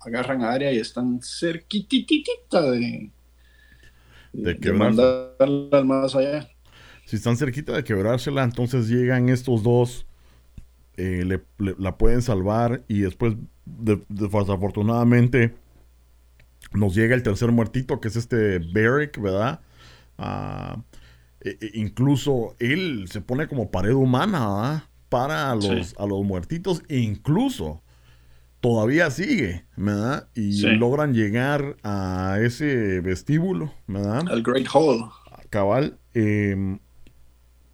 agarran a área y están cerquititita de, de, de más allá. Si están cerquita de quebrársela, entonces llegan estos dos, eh, le, la pueden salvar y después, desafortunadamente, nos llega el tercer muertito, que es este Beric, ¿verdad? Ah, e, e, incluso él se pone como pared humana para los, a los muertitos e incluso todavía sigue, ¿verdad? Y logran llegar a ese vestíbulo, ¿verdad? Al Great Hall. Cabal, em,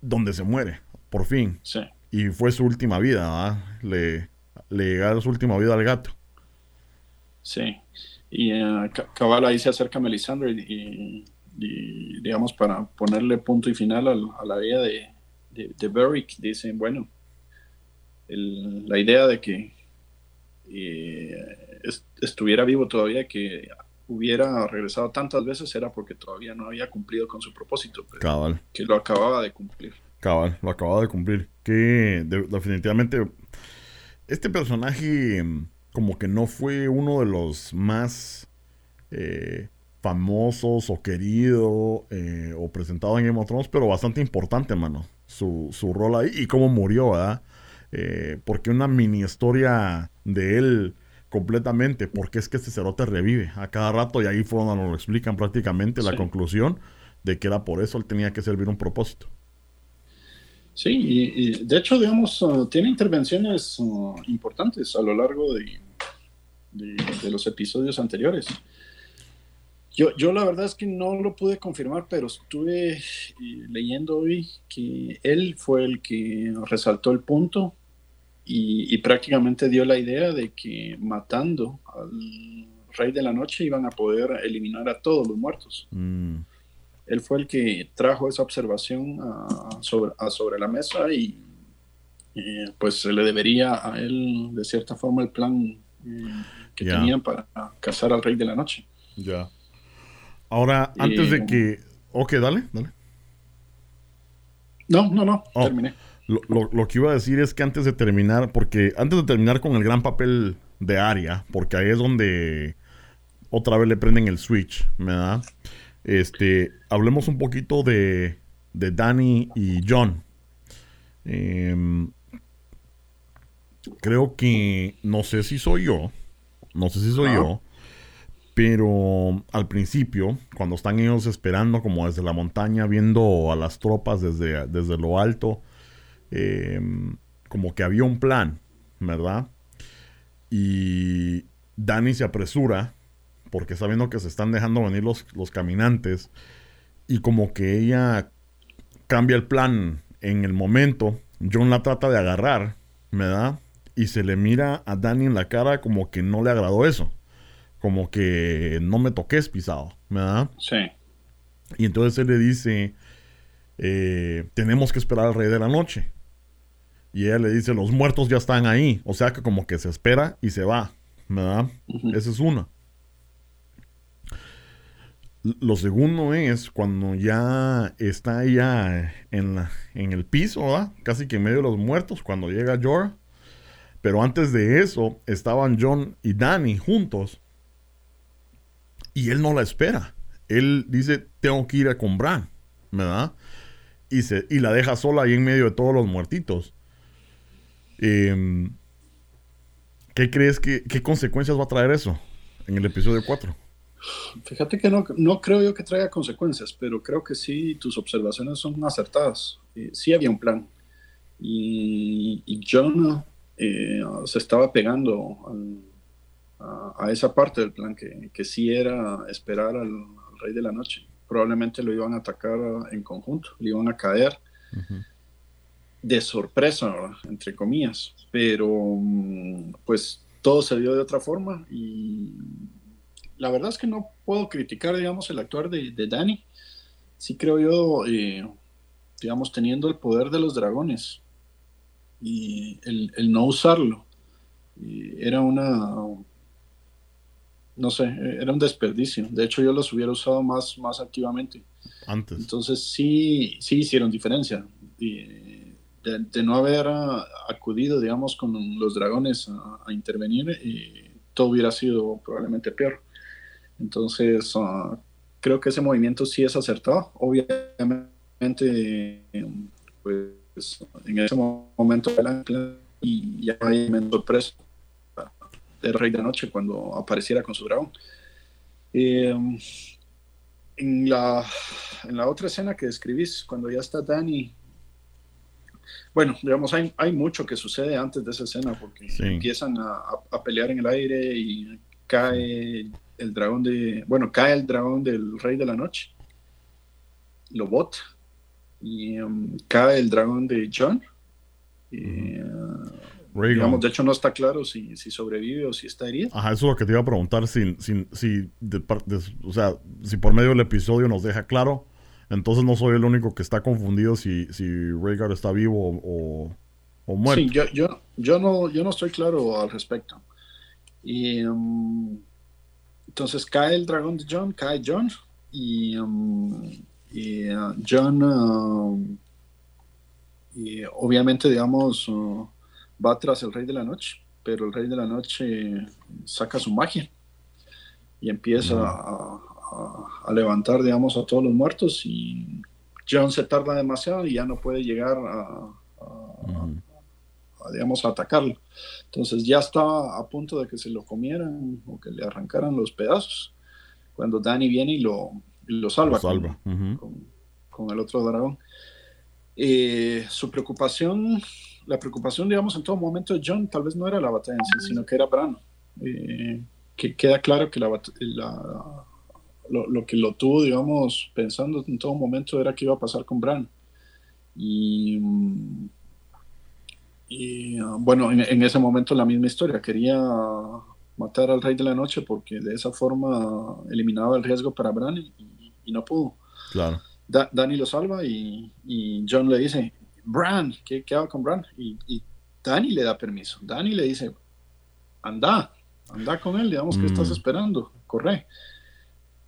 donde se muere, por fin. Sí. Y fue su última vida, ¿verdad? Le, le llegaron su última vida al gato. Sí. Y uh, cabal ahí se acerca Melisandre y, digamos, para ponerle punto y final a, la vida de, de, Beric, dicen, bueno, la idea de que estuviera vivo todavía, que hubiera regresado tantas veces era porque todavía no había cumplido con su propósito. Cabal. Que lo acababa de cumplir. Cabal, lo acababa de cumplir. Que definitivamente este personaje mm, como que no fue uno de los más eh, famosos o querido eh, o presentado en Game of Thrones, pero bastante importante, mano. Su, su rol ahí y cómo murió, ¿verdad? Eh, porque una mini historia de él completamente, porque es que este cerote revive a cada rato y ahí fue donde nos lo explican prácticamente la conclusión de que era por eso él tenía que servir un propósito. Sí, y, de hecho, digamos, uh, tiene intervenciones uh, importantes a lo largo de, los episodios anteriores. Yo, yo la verdad es que no lo pude confirmar, pero estuve eh, leyendo hoy que él fue el que resaltó el punto y, prácticamente dio la idea de que matando al rey de la noche iban a poder eliminar a todos los muertos. Mm. Él fue el que trajo esa observación a, sobre, sobre, la mesa y pues se le debería a él de cierta forma el plan eh, que tenían para cazar al rey de la noche. Ya. Ahora, antes de que... Ok, dale, dale. No, no, no, oh. terminé. Lo, que iba a decir es que antes de terminar, porque antes de terminar con el gran papel de Aria, porque ahí es donde otra vez le prenden el switch, ¿verdad? Este, hablemos un poquito de, de Danny y John. Em, creo que, no sé si soy yo, no sé si soy yo, pero al principio, cuando están ellos esperando como desde la montaña, viendo a las tropas desde, desde lo alto, Em, como que había un plan, ¿verdad? Y Dani se apresura porque sabiendo que se están dejando venir los, los caminantes y como que ella cambia el plan en el momento, John la trata de agarrar, ¿verdad? y se le mira a Danny en la cara como que no le agradó eso. Como que no me toques pisado, ¿verdad? Sí. Y entonces él le dice, eh, tenemos que esperar al rey de la noche. Y ella le dice, los muertos ya están ahí. O sea que como que se espera y se va, ¿verdad? Esa es una. Lo segundo es cuando ya está ella en, en el piso, ¿verdad? Casi que en medio de los muertos, cuando llega Jorah. Pero antes de eso, estaban John y Danny juntos. Y él no la espera. Él dice, tengo que ir a comprar, ¿verdad? Y, se, y la deja sola ahí en medio de todos los muertitos. Em, ¿Qué crees que, qué consecuencias va a traer eso en el episodio 4? Fíjate que no, no creo yo que traiga consecuencias, pero creo que sí, tus observaciones son acertadas. Eh, sí había un plan. Y, y John eh, se estaba pegando a, esa parte del plan, que, que sí era esperar al, Rey de la Noche. Probablemente lo iban a atacar en conjunto, le iban a caer. De sorpresa, entre comillas, pero mm, pues todo se dio de otra forma y la verdad es que no puedo criticar, digamos, el actuar de, de Danny. Sí creo yo, eh, digamos, teniendo el poder de los dragones y el, no usarlo, era una, no sé, era un desperdicio. De hecho, yo los hubiera usado más, más activamente. Antes. Entonces, sí, sí hicieron diferencia. de, de, no haber acudido, digamos, con los dragones a, intervenir, eh, todo hubiera sido probablemente peor. Entonces, ah, creo que ese movimiento sí es acertado. Obviamente, pues en ese momento y ya hay sorpresa del Rey de la Noche cuando apareciera con su dragón. Eh, en, la, en la otra escena que describís, cuando ya está Dani, bueno, digamos, hay, hay mucho que sucede antes de esa escena porque empiezan a, a, pelear en el aire y cae el dragón de, bueno, cae el dragón del rey de la noche, lo bota, y um, cae el dragón de John. Y, uh, digamos, de hecho no está claro si, si, sobrevive o si está herido. Ajá, eso es lo que te iba a preguntar, si, si, si, o sea, si por medio del episodio nos deja claro, entonces no soy el único que está confundido si, si Rhaegar está vivo o, o muerto. Sí, yo, yo, yo, no, yo no estoy claro al respecto. Y um, entonces cae el dragón de John, cae John y, um, y uh, John uh, y obviamente digamos uh, va tras el rey de la noche, pero el rey de la noche saca su magia y empieza a, levantar digamos a todos los muertos y John se tarda demasiado y ya no puede llegar a, digamos, a atacarlo. Entonces ya estaba a punto de que se lo comieran o que le arrancaran los pedazos. Cuando Danny viene y lo, lo salva, con, el otro dragón. Eh, su preocupación, la preocupación, digamos, en todo momento de John tal vez no era la batalla en sí, sino que era Bran. Eh, que queda claro que la, lo, lo, que lo tuvo, digamos, pensando en todo momento era qué iba a pasar con Bran. Y mm, y bueno, en, ese momento la misma historia, quería matar al rey de la noche porque de esa forma eliminaba el riesgo para Bran y, no pudo. Claro. Danny lo salva y, John le dice, Bran, ¿qué, qué hago con Bran? Y, y, Danny le da permiso. Danny le dice, anda, anda con él, digamos, que estás mm. esperando? Corre.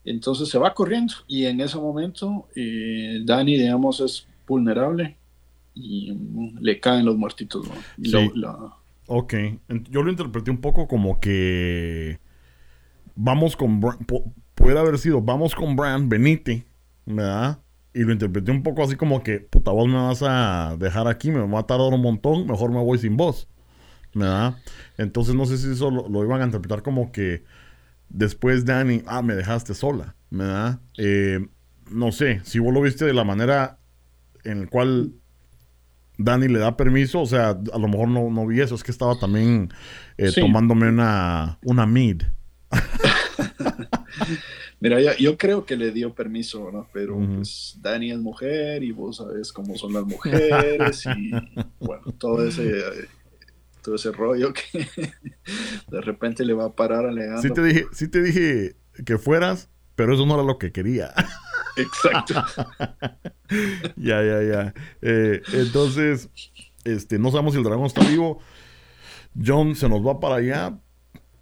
Entonces se va corriendo y en ese momento eh, Danny, digamos, es vulnerable y le caen los muertitos. Ok, yo lo interpreté un poco como que vamos con puede haber sido vamos con Bran, venite, ¿verdad? Y lo interpreté un poco así como que, puta, vos me vas a dejar aquí, me va a tardar un montón, mejor me voy sin vos, ¿verdad? Entonces no sé si eso lo, iban a interpretar como que después Danny, ah, me dejaste sola, ¿verdad? Eh, no sé, si vos lo viste de la manera en la cual Dani le da permiso, o sea, a lo mejor no, no vi eso, es que estaba también eh, tomándome una, una mid. <laughs> Mira, yo, creo que le dio permiso, ¿no? Pero pues Dani es mujer y vos sabes cómo son las mujeres y bueno, todo ese, todo ese rollo que <laughs> de repente le va a parar alegando. Sí te dije, sí te dije que fueras, pero eso no era lo que quería. <laughs> Exacto. <laughs> ya, ya, ya. Eh, entonces, este, no sabemos si el dragón está vivo. John se nos va para allá.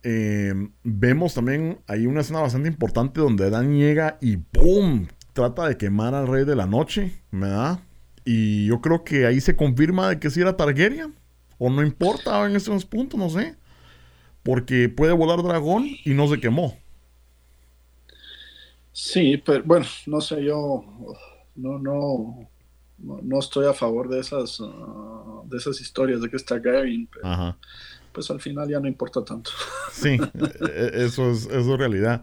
Eh, vemos también ahí una escena bastante importante donde Dan llega y ¡pum! Trata de quemar al rey de la noche, ¿verdad? Y yo creo que ahí se confirma de que si era Targaryen. O no importa en esos puntos, no sé. Porque puede volar dragón y no se quemó. Sí, pero bueno, no sé, yo no, no, no, estoy a favor de esas, ah, de esas historias de que está Targaryen. Pero Pues al final ya no importa tanto. <laughs> Sí, e, eso es, eso es realidad.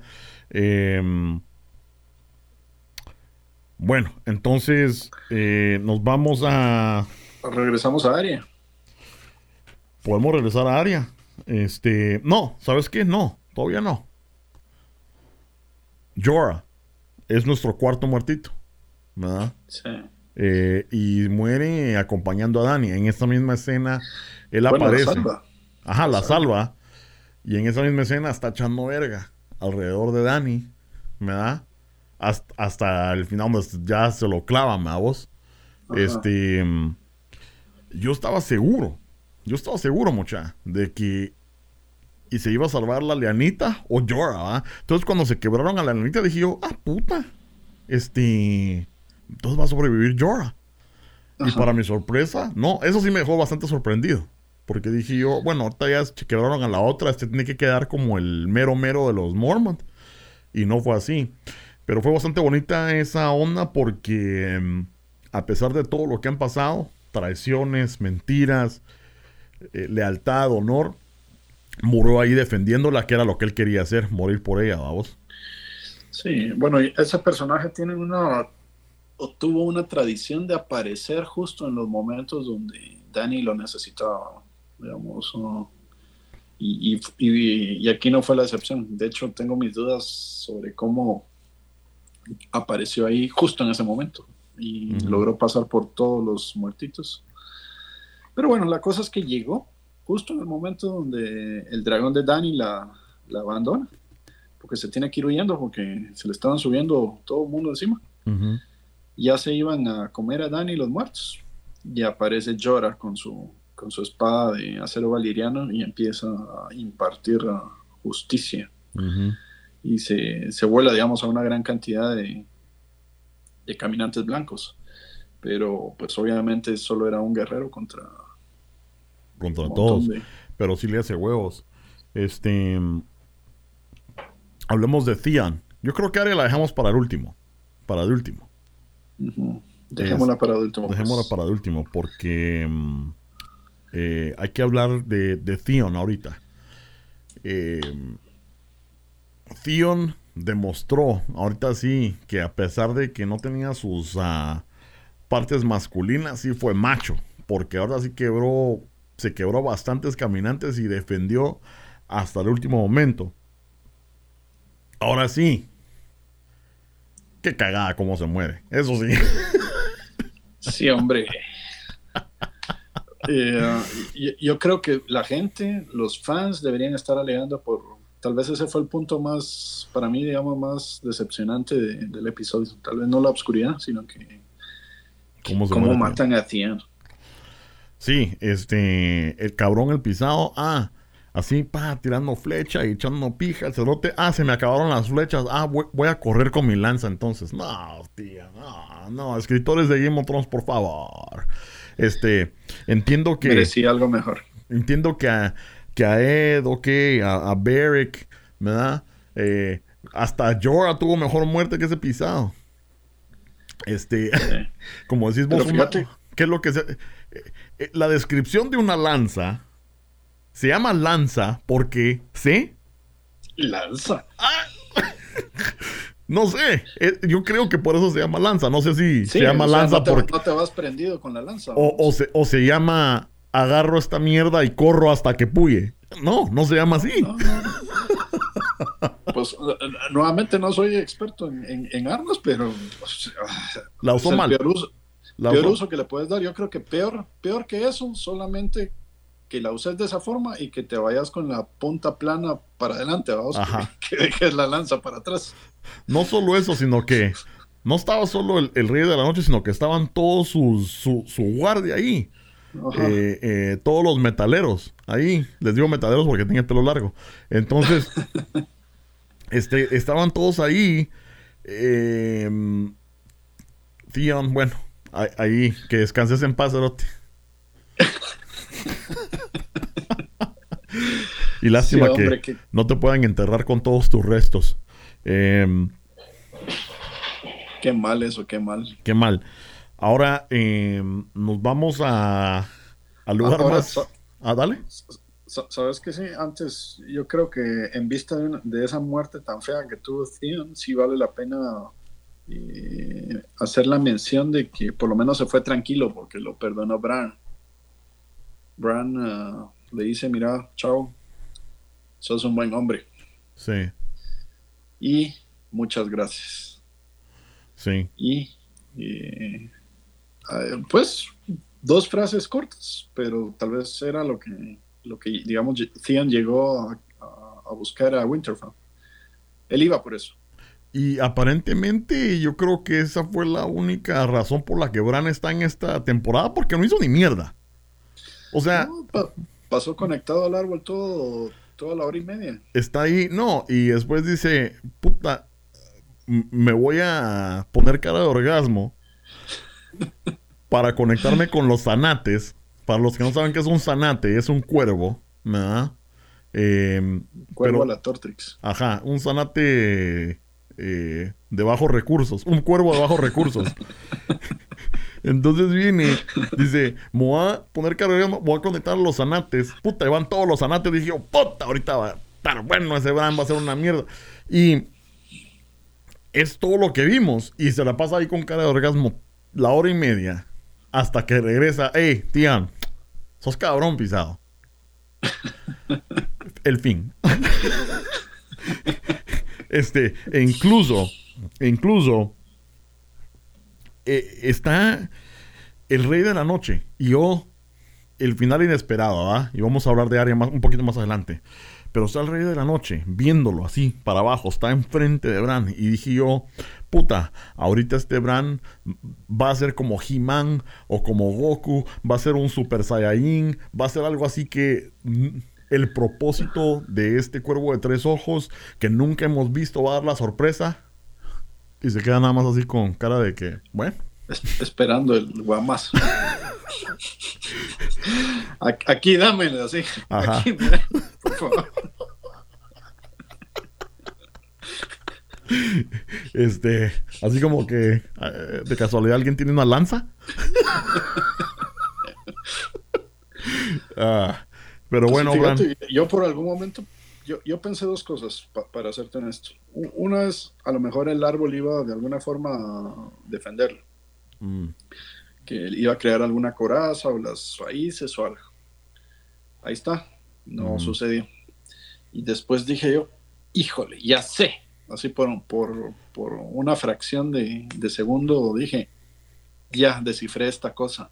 Eh, bueno, entonces eh, nos vamos a. Regresamos a Aria. Podemos regresar a Aria. Este. No, ¿sabes qué? No, todavía no. Jorah es nuestro cuarto muertito. ¿Verdad? Sí. Eh, y muere acompañando a Dani. En esta misma escena, él aparece. La salva. Ajá, la, salva. Y en esa misma escena está echando verga alrededor de Dani. ¿Verdad? hasta, el final ya se lo clavan a vos. Este, yo estaba seguro, yo estaba seguro, mucha, de que y se iba a salvar la Leanita o Jorah, Entonces cuando se quebraron a la Leanita dije yo, ah, puta, este, entonces va a sobrevivir Jorah. Y para mi sorpresa, no, eso sí me dejó bastante sorprendido. Porque dije yo, bueno, ahorita ya se quebraron a la otra, este tiene que quedar como el mero mero de los Mormont. Y no fue así. Pero fue bastante bonita esa onda porque em, a pesar de todo lo que han pasado, traiciones, mentiras, eh, lealtad, honor, murió ahí defendiéndola, que era lo que él quería hacer, morir por ella, vamos. Sí, bueno, ese personaje tiene una, o tuvo una tradición de aparecer justo en los momentos donde Danny lo necesitaba, digamos, y, y, aquí no fue la excepción. De hecho, tengo mis dudas sobre cómo apareció ahí justo en ese momento y logró pasar por todos los muertitos. Pero bueno, la cosa es que llegó justo en el momento donde el dragón de Dani la, la abandona, porque se tiene que ir huyendo porque se le estaban subiendo todo el mundo encima. Ya se iban a comer a Dani los muertos. Y aparece Jorah con su, con su espada de acero valiriano y empieza a impartir justicia y se, se vuela, digamos, a una gran cantidad de, de caminantes blancos. Pero pues obviamente solo era un guerrero contra... Contra todos. Pero sí le hace huevos. Este... Hablemos de Theon. Yo creo que Aria la dejamos para el último. Para el último. Dejémosla para el último. Pues. Dejémosla para el último porque mm, eh, hay que hablar de, de Theon ahorita. Eh, Theon demostró, ahorita sí, que a pesar de que no tenía sus ah, partes masculinas, sí fue macho. Porque ahora sí quebró, se quebró bastantes caminantes y defendió hasta el último momento. Ahora sí. Qué cagada cómo se muere. Eso sí. Sí, hombre. <laughs> Eh, yo creo que la gente, los fans deberían estar alegando por tal vez ese fue el punto más, para mí, digamos, más decepcionante del episodio. Tal vez no la oscuridad, sino que cómo, matan a Tian. Sí, este, el cabrón, el pisado, ah, así, pa, tirando flecha y echando pija, el cerote, ah, se me acabaron las flechas, ah, voy, a correr con mi lanza entonces. No, tía, no, no, escritores de Game of Thrones, por favor. Este, entiendo que... Merecía algo mejor. Entiendo que a, que a Ed, ok, a, a Beric, ¿verdad? Eh, hasta Jorah tuvo mejor muerte que ese pisado. Este, <laughs> como decís vos, ¿qué es lo que se, eh, eh, la descripción de una lanza se llama lanza porque, ¿sí? Lanza. Ah. no sé, yo creo que por eso se llama lanza. No sé si se llama lanza no te, porque. No te vas prendido con la lanza. O, o, se, o se llama agarro esta mierda y corro hasta que puye. No, no se llama así. Pues nuevamente no soy experto en, armas, pero la usó mal. Peor, uso, peor uso, que le puedes dar. Yo creo que peor, peor que eso, solamente que la uses de esa forma y que te vayas con la punta plana para adelante, vamos, <laughs> que, dejes la lanza para atrás. No solo eso, sino que no estaba solo el, rey de la noche, sino que estaban todos su, su guardia ahí. Eh, eh, todos los metaleros ahí. Les digo metaleros porque tienen el pelo largo. Entonces, <laughs> este, estaban todos ahí. Eh, bueno, ahí, que descanses en paz, y lástima que, no te puedan enterrar con todos tus restos. Em, qué mal eso, qué mal. Qué mal. Ahora em, nos vamos a al lugar más. Ah, dale. Sabes que sí, antes yo creo que en vista de, esa muerte tan fea que tuvo Theon, sí vale la pena eh, hacer la mención de que por lo menos se fue tranquilo porque lo perdonó Bran. Bran ah, le dice, mira, chao, sos un buen hombre. Sí. Y muchas gracias. Sí. Y eh, pues dos frases cortas, pero tal vez era lo que, lo que digamos, Theon llegó a, buscar a Winterfell. Él iba por eso. Y aparentemente yo creo que esa fue la única razón por la que Bran está en esta temporada, porque no hizo ni mierda. O sea... pasó conectado al árbol todo, toda la hora y media. Está ahí, no, y después dice, puta, me voy a poner cara de orgasmo para conectarme con los zanates. Para los que no saben qué es un zanate, es un cuervo, ¿verdad? Em, cuervo a la Tortrix. Ajá, un zanate eh, de bajos recursos, un cuervo de bajos recursos. <laughs> Entonces viene, dice, me voy a poner carga, voy a conectar los zanates. Puta, van todos los zanates. Dije, puta, ahorita va a estar bueno, ese Bran va a ser una mierda. Y es todo lo que vimos. Y se la pasa ahí con cara de orgasmo la hora y media hasta que regresa, hey, Tian, sos cabrón pisado. <laughs> El fin. <laughs> este, e incluso, incluso, eh, está el rey de la noche y yo, el final inesperado, ¿ah? Y vamos a hablar de más, un poquito más adelante. Pero está el rey de la noche, viéndolo así, para abajo, está enfrente de Bran. Y dije yo, puta, ahorita este Bran va a ser como He-Man o como Goku, va a ser un Super Saiyajin, va a ser algo así que mm, el propósito de este cuervo de tres ojos que nunca hemos visto va a dar la sorpresa. Y se queda nada más así con cara de que, bueno. esperando el guamazo. <laughs> Aquí dámelo así. Aquí, por favor. Este, así como que eh, de casualidad alguien tiene una lanza. <laughs> Ah, pero bueno, yo por algún momento, yo, yo pensé dos cosas para serte honesto. Una es, a lo mejor el árbol iba de alguna forma a defenderlo. Mm. Que iba a crear alguna coraza o las raíces o algo. Ahí está, no mm. sucedió. Y después dije yo, híjole, ya sé así por, por, por una fracción de, segundo dije, ya descifré esta cosa.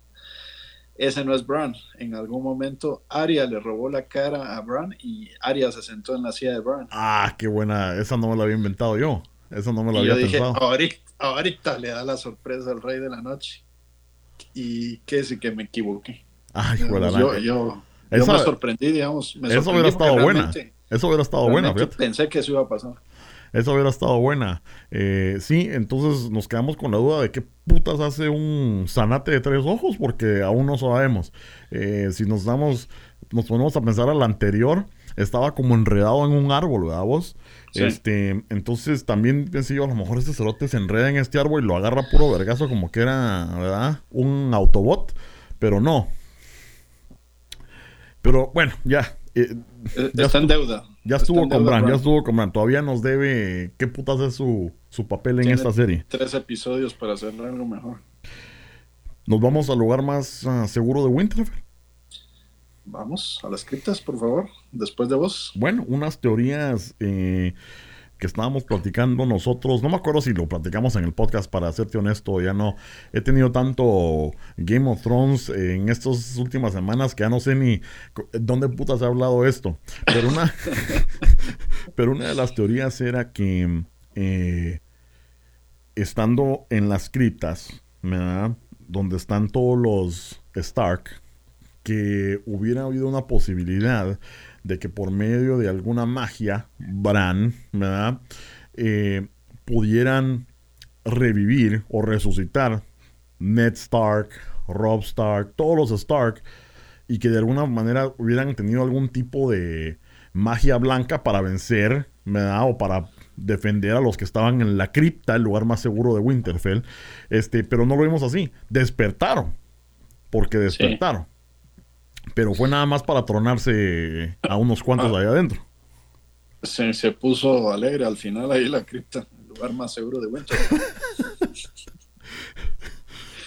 Ese no es Bran. En algún momento Arya le robó la cara a Bran y Arya se sentó en la silla de Bran. Ah, qué buena. Esa no me la había inventado yo. Eso no me lo había yo dije, Ahorita, le da la sorpresa al rey de la noche. Y qué sí que me equivoqué. Ay, yo, yo, me sorprendí, digamos. eso hubiera estado buena. Eso hubiera estado buena, Pensé que eso iba a pasar. Eso hubiera estado buena. Eh, sí, entonces nos quedamos con la duda de qué putas hace un zanate de tres ojos, porque aún no sabemos. Eh, si nos damos, nos ponemos a pensar al anterior, estaba como enredado en un árbol, ¿verdad vos? Este, entonces también pensé yo, a lo mejor este cerote se enreda en este árbol y lo agarra puro vergazo como que era, ¿verdad? Un autobot, pero no. Pero bueno, ya. Eh, ya está en deuda. Ya estuvo con Bran, ya estuvo con Bran. Todavía nos debe. ¿Qué putas es su, papel en esta serie? Tres episodios para hacer algo mejor. ¿Nos vamos al lugar más ah, seguro de Winterfell? Vamos a las criptas, por favor, después de vos. Bueno, unas teorías eh, que estábamos platicando nosotros, no me acuerdo si lo platicamos en el podcast, para serte honesto, ya no he tenido tanto Game of Thrones en estas últimas semanas que ya no sé ni dónde putas he hablado esto. Pero una, <laughs> pero una de las teorías era que eh, estando en las criptas, donde están todos los Stark, que hubiera habido una posibilidad de que por medio de alguna magia, Bran, ¿verdad? Eh, pudieran revivir o resucitar Ned Stark, Rob Stark, todos los Stark, y que de alguna manera hubieran tenido algún tipo de magia blanca para vencer, ¿verdad? O para defender a los que estaban en la cripta, el lugar más seguro de Winterfell. Este, pero no lo vimos así. Despertaron. Porque despertaron. Pero fue nada más para tronarse a unos cuantos de ahí adentro. Se, se, puso alegre al final ahí la cripta, el lugar más seguro de Winterfell. <laughs>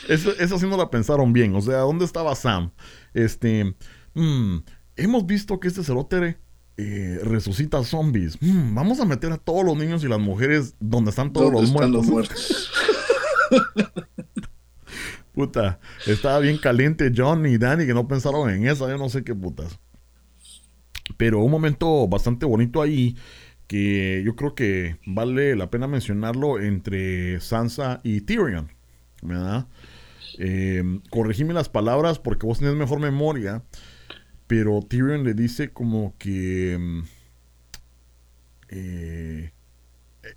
eso, eso sí no la pensaron bien. O sea, ¿dónde estaba Sam? Este. Mm, hemos visto que este cerote eh, resucita zombies. Mm, vamos a meter a todos los niños y las mujeres donde están todos los muertos. <laughs> Puta, estaba bien caliente John y Danny que no pensaron en eso, yo no sé qué putas. Pero un momento bastante bonito ahí que yo creo que vale la pena mencionarlo entre Sansa y Tyrion. ¿Verdad? Eh, corregime las palabras porque vos tenés mejor memoria. Pero Tyrion le dice como que... Mm, eh,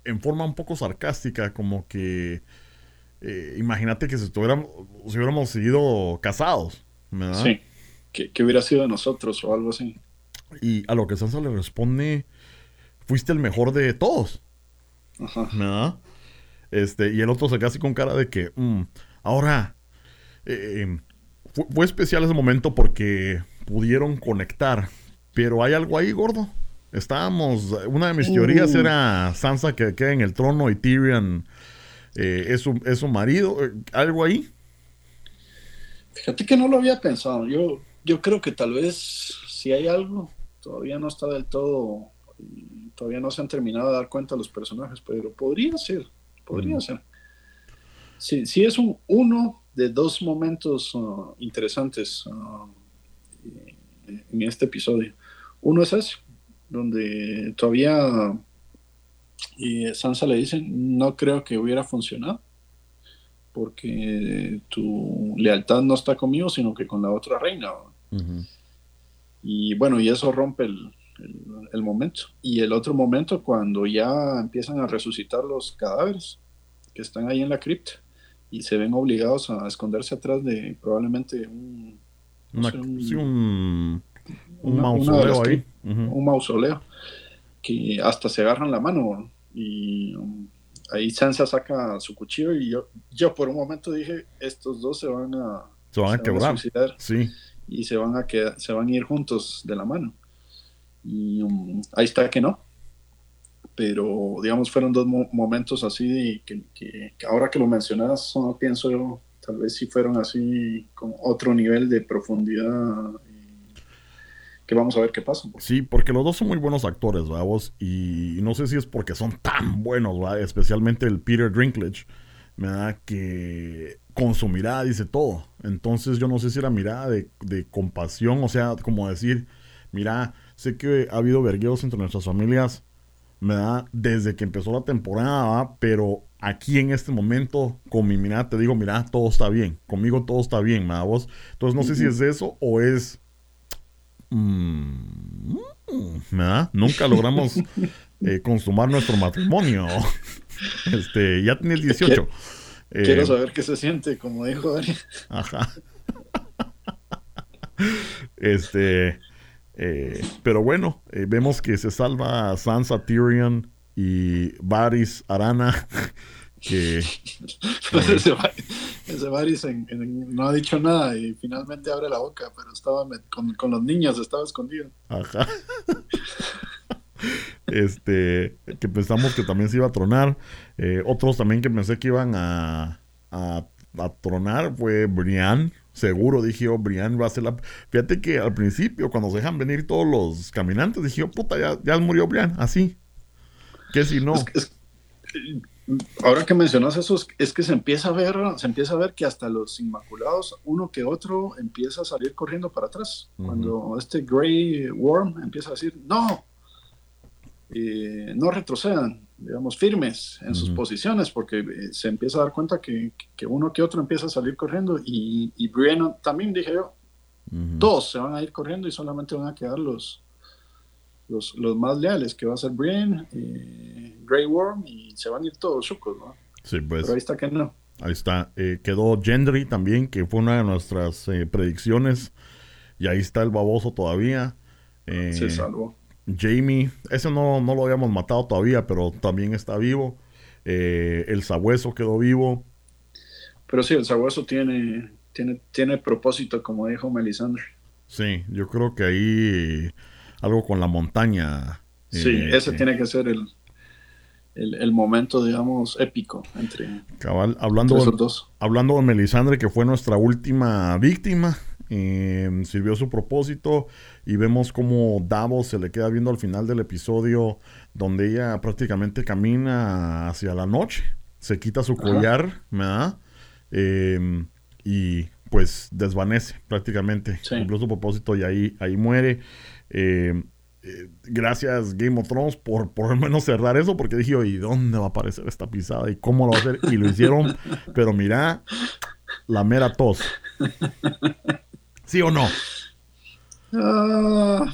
en forma un poco sarcástica, como que... Eh, imagínate que si, estuviéramos, si hubiéramos seguido casados. ¿verdad? Sí, que, hubiera sido de nosotros o algo así. Y a lo que Sansa le responde, fuiste el mejor de todos. Ajá. ¿verdad? Este, y el otro se queda así con cara de que, mm, ahora, eh, fue, especial ese momento porque pudieron conectar. Pero hay algo ahí, gordo. Estábamos. Una de mis teorías uh. era Sansa que queda en el trono y Tyrion eh, es, su, marido. Eh, ¿Algo ahí? Fíjate que no lo había pensado. Yo, yo creo que tal vez si hay algo, todavía no está del todo. Todavía no se han terminado de dar cuenta los personajes, pero podría ser. Podría ser. Si, si es un uno de dos momentos uh, interesantes. Uh, en este episodio. Uno es ese, donde todavía y Sansa le dice, no creo que hubiera funcionado, porque tu lealtad no está conmigo, sino que con la otra reina. Y bueno, y eso rompe el, el, momento. Y el otro momento, cuando ya empiezan a resucitar los cadáveres que están ahí en la cripta y se ven obligados a esconderse atrás de probablemente un un, mausoleo ahí. Un mausoleo. Que hasta se agarran la mano. Y um, ahí Sansa saca su cuchillo. Y yo, yo por un momento dije: Estos dos se van a. Se van a quebrar. sí. Y se van a, quedar, se van a ir juntos de la mano. Y um, ahí está que no. Pero, digamos, fueron dos momentos así que, que, ahora que lo mencionas, pienso yo tal vez si fueron así con otro nivel de profundidad que vamos a ver qué pasa. Sí, porque los dos son muy buenos actores, vamos, y no sé si es porque son tan buenos, ¿va? especialmente el Peter Dinklage, da que con su mirada dice todo. Entonces yo no sé si era mirada de, compasión, o sea, como decir, mira, sé que ha habido vergueos entre nuestras familias, me da desde que empezó la temporada, pero aquí en este momento, con mi mirada, te digo, mira, todo está bien. Conmigo todo está bien, ¿me vos? Entonces no sé si es eso o es... Mm, ¿verdad? Nunca logramos eh, consumar nuestro matrimonio. <laughs> este, ya tienes 18. Quiero eh, saber qué se siente, como dijo Dani. Ajá. <laughs> este... Eh, pero bueno, vemos que se salva Sansa Tyrion y Varys Arana que <laughs> ese, Varys no ha dicho nada y finalmente abre la boca, pero estaba con, los niños, estaba escondido. Ajá. este, que pensamos que también se iba a tronar. Eh, otros también que pensé que iban a, a, tronar fue Brian. Seguro dije yo, Brian va a ser la. Fíjate que al principio, cuando se dejan venir todos los caminantes, dije yo, puta, ya, ya murió Brian, así. ¿Qué si no? Ahora que mencionas eso, es que se empieza a ver, se empieza a ver que hasta los Inmaculados, uno que otro, empieza a salir corriendo para atrás. Cuando este Grey Worm empieza a decir, no, no retrocedan, digamos, firmes en sus posiciones, porque eh, se empieza a dar cuenta que, que, uno que otro empieza a salir corriendo. Y, y Brienne también dije yo, todos se van a ir corriendo y solamente van a quedar los, los, los más leales, que va a ser Brienne, eh, Grey Worm, y se van a ir todos chucos, ¿no? Sí, pues. Pero ahí está que no. Ahí está. Eh, quedó Gendry también, que fue una de nuestras predicciones. Y ahí está el baboso todavía. se salvó. Jamie, ese no, no, lo habíamos matado todavía, pero también está vivo. Eh, el sabueso quedó vivo. Pero sí, el sabueso tiene, tiene, tiene propósito, como dijo Melisandre. Sí, yo creo que ahí algo con la montaña. Sí, eh, ese tiene que ser el, el, momento, digamos, épico entre, Cabal, hablando, esos dos. Hablando de Melisandre, que fue nuestra última víctima, eh, sirvió su propósito y vemos como Davos se le queda viendo al final del episodio donde ella prácticamente camina hacia la noche, se quita su collar, ¿verdad? Em, y pues desvanece prácticamente, cumplió su propósito y ahí, ahí muere. Em, eh, gracias Game of Thrones por por lo menos cerrar eso, porque dije, ¿y dónde va a aparecer esta pisada? ¿Y cómo lo va a hacer? Y lo hicieron, pero mira, la mera tos. ¿Sí o no? Ah,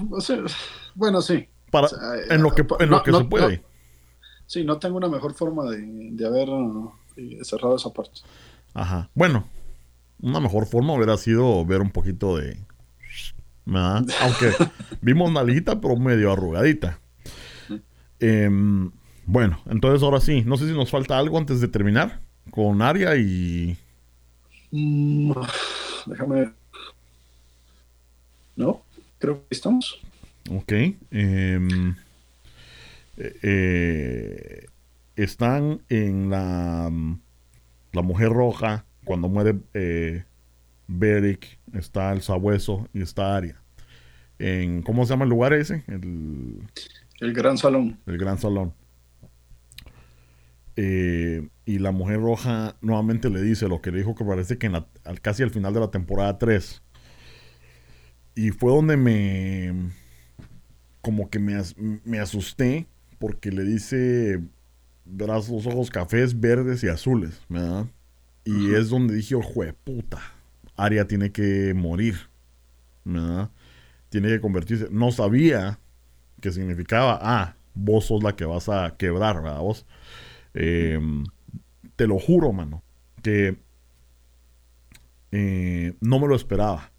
bueno, sí. Para, en lo que, en lo que se puede. sí, no tengo una mejor forma de, haber eh, cerrado esa parte. Ajá. Bueno, una mejor forma hubiera sido ver un poquito de. Aunque vimos nalguita, pero medio arrugadita. Em, bueno, entonces ahora sí. No sé si nos falta algo antes de terminar con Aria y. Mm, déjame ver. ¿no? Creo que estamos. Ok. Em, eh, eh, están en la, la Mujer Roja, cuando muere eh, Beric, está el Sabueso y está Aria. En, ¿Cómo se llama el lugar ese? El, el Gran Salón. El Gran Salón. y la Mujer Roja nuevamente le dice lo que le dijo que parece que en casi al final de la temporada 3 y fue donde me. Como que me, me asusté. Porque le dice. Verás los ojos cafés, verdes y azules. ¿verdad? Y es donde dije, ojo de puta. Aria tiene que morir. ¿verdad? Tiene que convertirse. No sabía que significaba. Ah, vos sos la que vas a quebrar, ¿verdad? Vos. Em, te lo juro, mano. Que. Eh, no me lo esperaba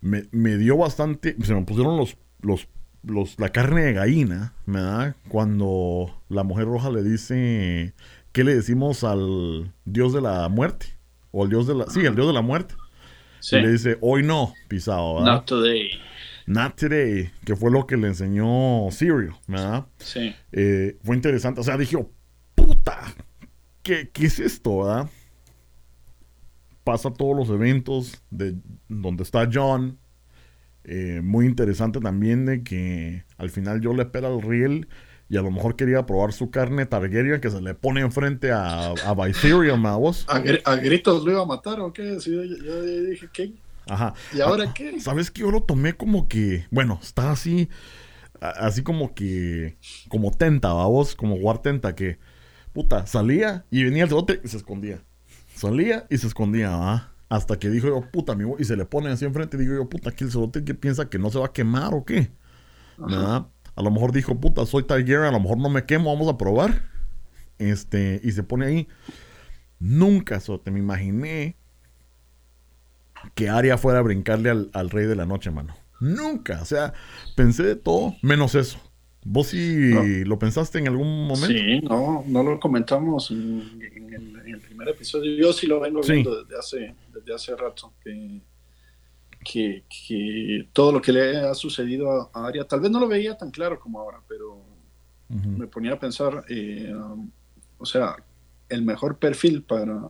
me, dio bastante, se me pusieron los, los, los, la carne de gallina, ¿verdad? Cuando la mujer roja le dice, ¿qué le decimos al dios de la muerte? O al dios de la, sí, el dios de la muerte. Y le dice, hoy no, pisado, ¿verdad? Not today. Not today, que fue lo que le enseñó Sirio, ¿verdad? Sí. Eh, fue interesante, o sea, dije, oh, puta, ¿qué, ¿qué es esto, verdad? pasa todos los eventos de donde está John. Eh, muy interesante también de que al final yo le espera al riel y a lo mejor quería probar su carne Targaryen que se le pone enfrente a, a Viserion, ¿A, ¿A, gritos lo iba a matar o qué? yo, dije, ¿qué? Ajá. ¿Y ahora qué? ¿Sabes qué? Yo lo tomé como que, bueno, está así, así como que, como tenta, vos, como War tenta, que, puta, salía y venía el otro y se escondía. Salía y se escondía, Hasta que dijo yo, puta, amigo, y se le pone así enfrente y digo yo, puta, aquí el cerote que piensa que no se va a quemar o qué. ¿Verdad? A lo mejor dijo, puta, soy Tiger, a lo mejor no me quemo, vamos a probar. Este, y se pone ahí. Nunca, te me imaginé que Aria fuera a brincarle al, al, rey de la noche, mano. Nunca. O sea, pensé de todo menos eso. ¿Vos sí lo pensaste en algún momento? Sí, no, no lo comentamos en, el, primer episodio. Yo sí lo vengo viendo desde hace, desde hace rato. Que, que, todo lo que le ha sucedido a Aria, tal vez no lo veía tan claro como ahora, pero me ponía a pensar, eh, um, o sea, el mejor perfil para,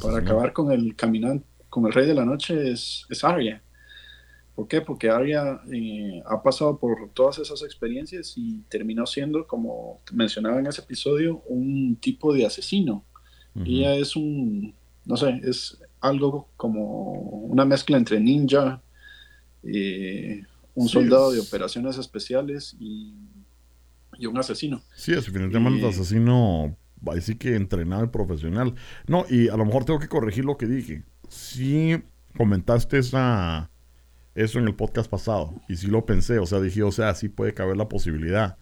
para acabar con el caminante, con el rey de la noche es, es Arya. ¿Por qué? Porque Arya eh, ha pasado por todas esas experiencias y terminó siendo, como mencionaba en ese episodio, un tipo de asesino. Ella es un, no sé, es algo como una mezcla entre ninja, eh, un soldado de operaciones especiales y, un asesino. Sí, es definitivamente un asesino, así que entrenado y profesional. No, y a lo mejor tengo que corregir lo que dije. Sí comentaste esa, eso en el podcast pasado y sí lo pensé, o sea, dije, o sea, sí puede caber la posibilidad.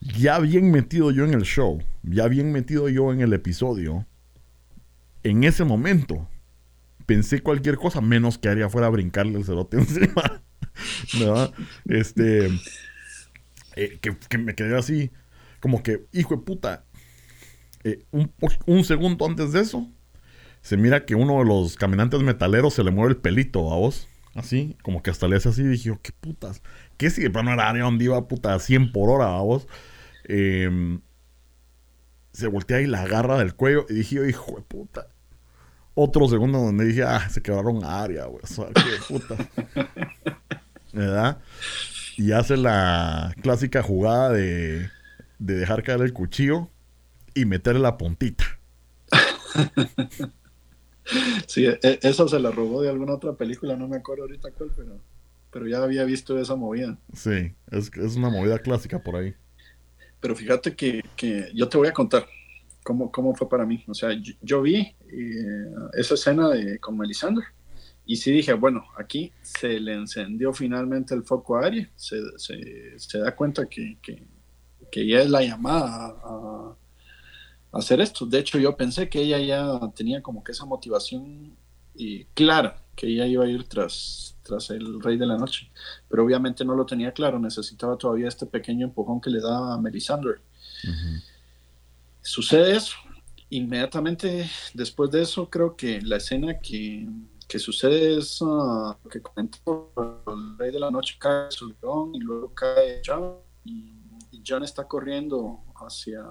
Ya bien metido yo en el show, ya bien metido yo en el episodio, en ese momento pensé cualquier cosa menos que haría fuera brincarle el cerote <laughs> encima. ¿Verdad? Este. Eh, que, me quedé así, como que, hijo de puta. Eh, un, segundo antes de eso, se mira que uno de los caminantes metaleros se le mueve el pelito a vos. Así, como que hasta le hace así. Dije, qué putas. ¿Qué si de plano era área donde iba puta a 100 por hora a vos? Em, se voltea y la agarra del cuello. Y dije, hijo de puta otro segundo donde dije, ah, se quedaron área, güey. O sea, qué puta. <laughs> ¿Verdad? Y hace la clásica jugada de, de dejar caer el cuchillo y meterle la puntita. <laughs> Sí, e, eso se la robó de alguna otra película, no me acuerdo ahorita cuál, pero, pero ya había visto esa movida. Sí, es, es una movida clásica por ahí. Pero fíjate que, que yo te voy a contar cómo, cómo fue para mí. O sea, yo, vi eh, esa escena de, con Melisandre y sí dije, bueno, aquí se le encendió finalmente el foco a Ari, se, se, da cuenta que, que, que, es la llamada a, hacer esto. De hecho, yo pensé que ella ya tenía como que esa motivación y clara, que ella iba a ir tras, tras el Rey de la Noche, pero obviamente no lo tenía claro, necesitaba todavía este pequeño empujón que le daba a Melisandre. Sucede eso. Inmediatamente después de eso, creo que la escena que, que sucede es uh, que comentó el rey de la noche cae su león y luego cae John y, John está corriendo hacia,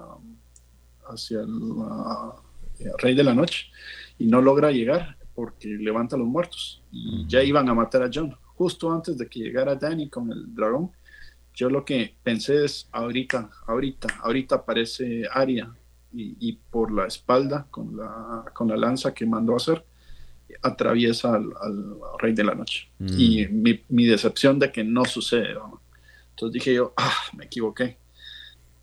hacia uh, el, rey de la noche y no logra llegar porque levanta a los muertos. Y ya iban a matar a John. Justo antes de que llegara Danny con el dragón yo lo que pensé es ahorita ahorita ahorita aparece Arya y, por la espalda con la, con la lanza que mandó a hacer, atraviesa al, rey de la noche. Mm. Y mi, mi, decepción de que no sucede. Entonces dije yo, ah, me equivoqué.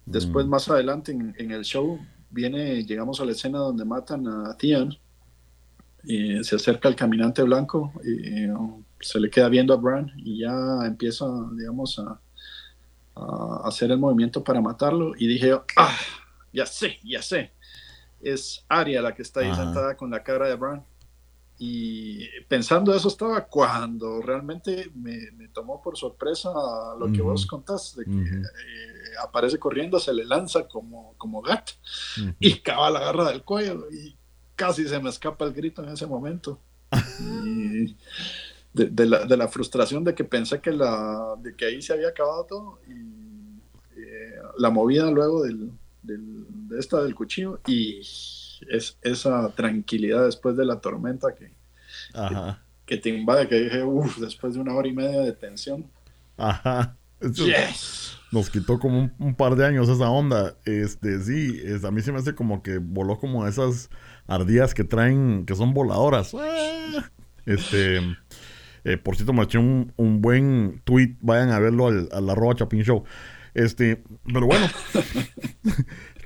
Después, mm. más adelante en, el show, viene, llegamos a la escena donde matan a Theon. Y se acerca el caminante blanco y se le queda viendo a Bran y ya empieza, digamos, a, a hacer el movimiento para matarlo. Y dije, ah, ya sé, ya sé. Es Aria la que está ahí sentada con la cara de Bran. Y pensando eso estaba cuando realmente me, tomó por sorpresa lo que vos contás, de que eh, aparece corriendo, se le lanza como, como gato y cava la garra del cuello y casi se me escapa el grito en ese momento. <laughs> de, la, frustración de que pensé que, la, de que ahí se había acabado todo y eh, la movida luego del, de esta del cuchillo y es esa tranquilidad después de la tormenta que, que, te invade, que dije, uff, después de una hora y media de tensión. Ajá. Nos quitó como un, par de años esa onda. Este, sí, es, a mí se me hace como que voló como esas ardillas que traen, que son voladoras. Este, eh, por cierto, me eché un, un, buen tweet. Vayan a verlo al, al arroba Chapin Show. Este, pero bueno,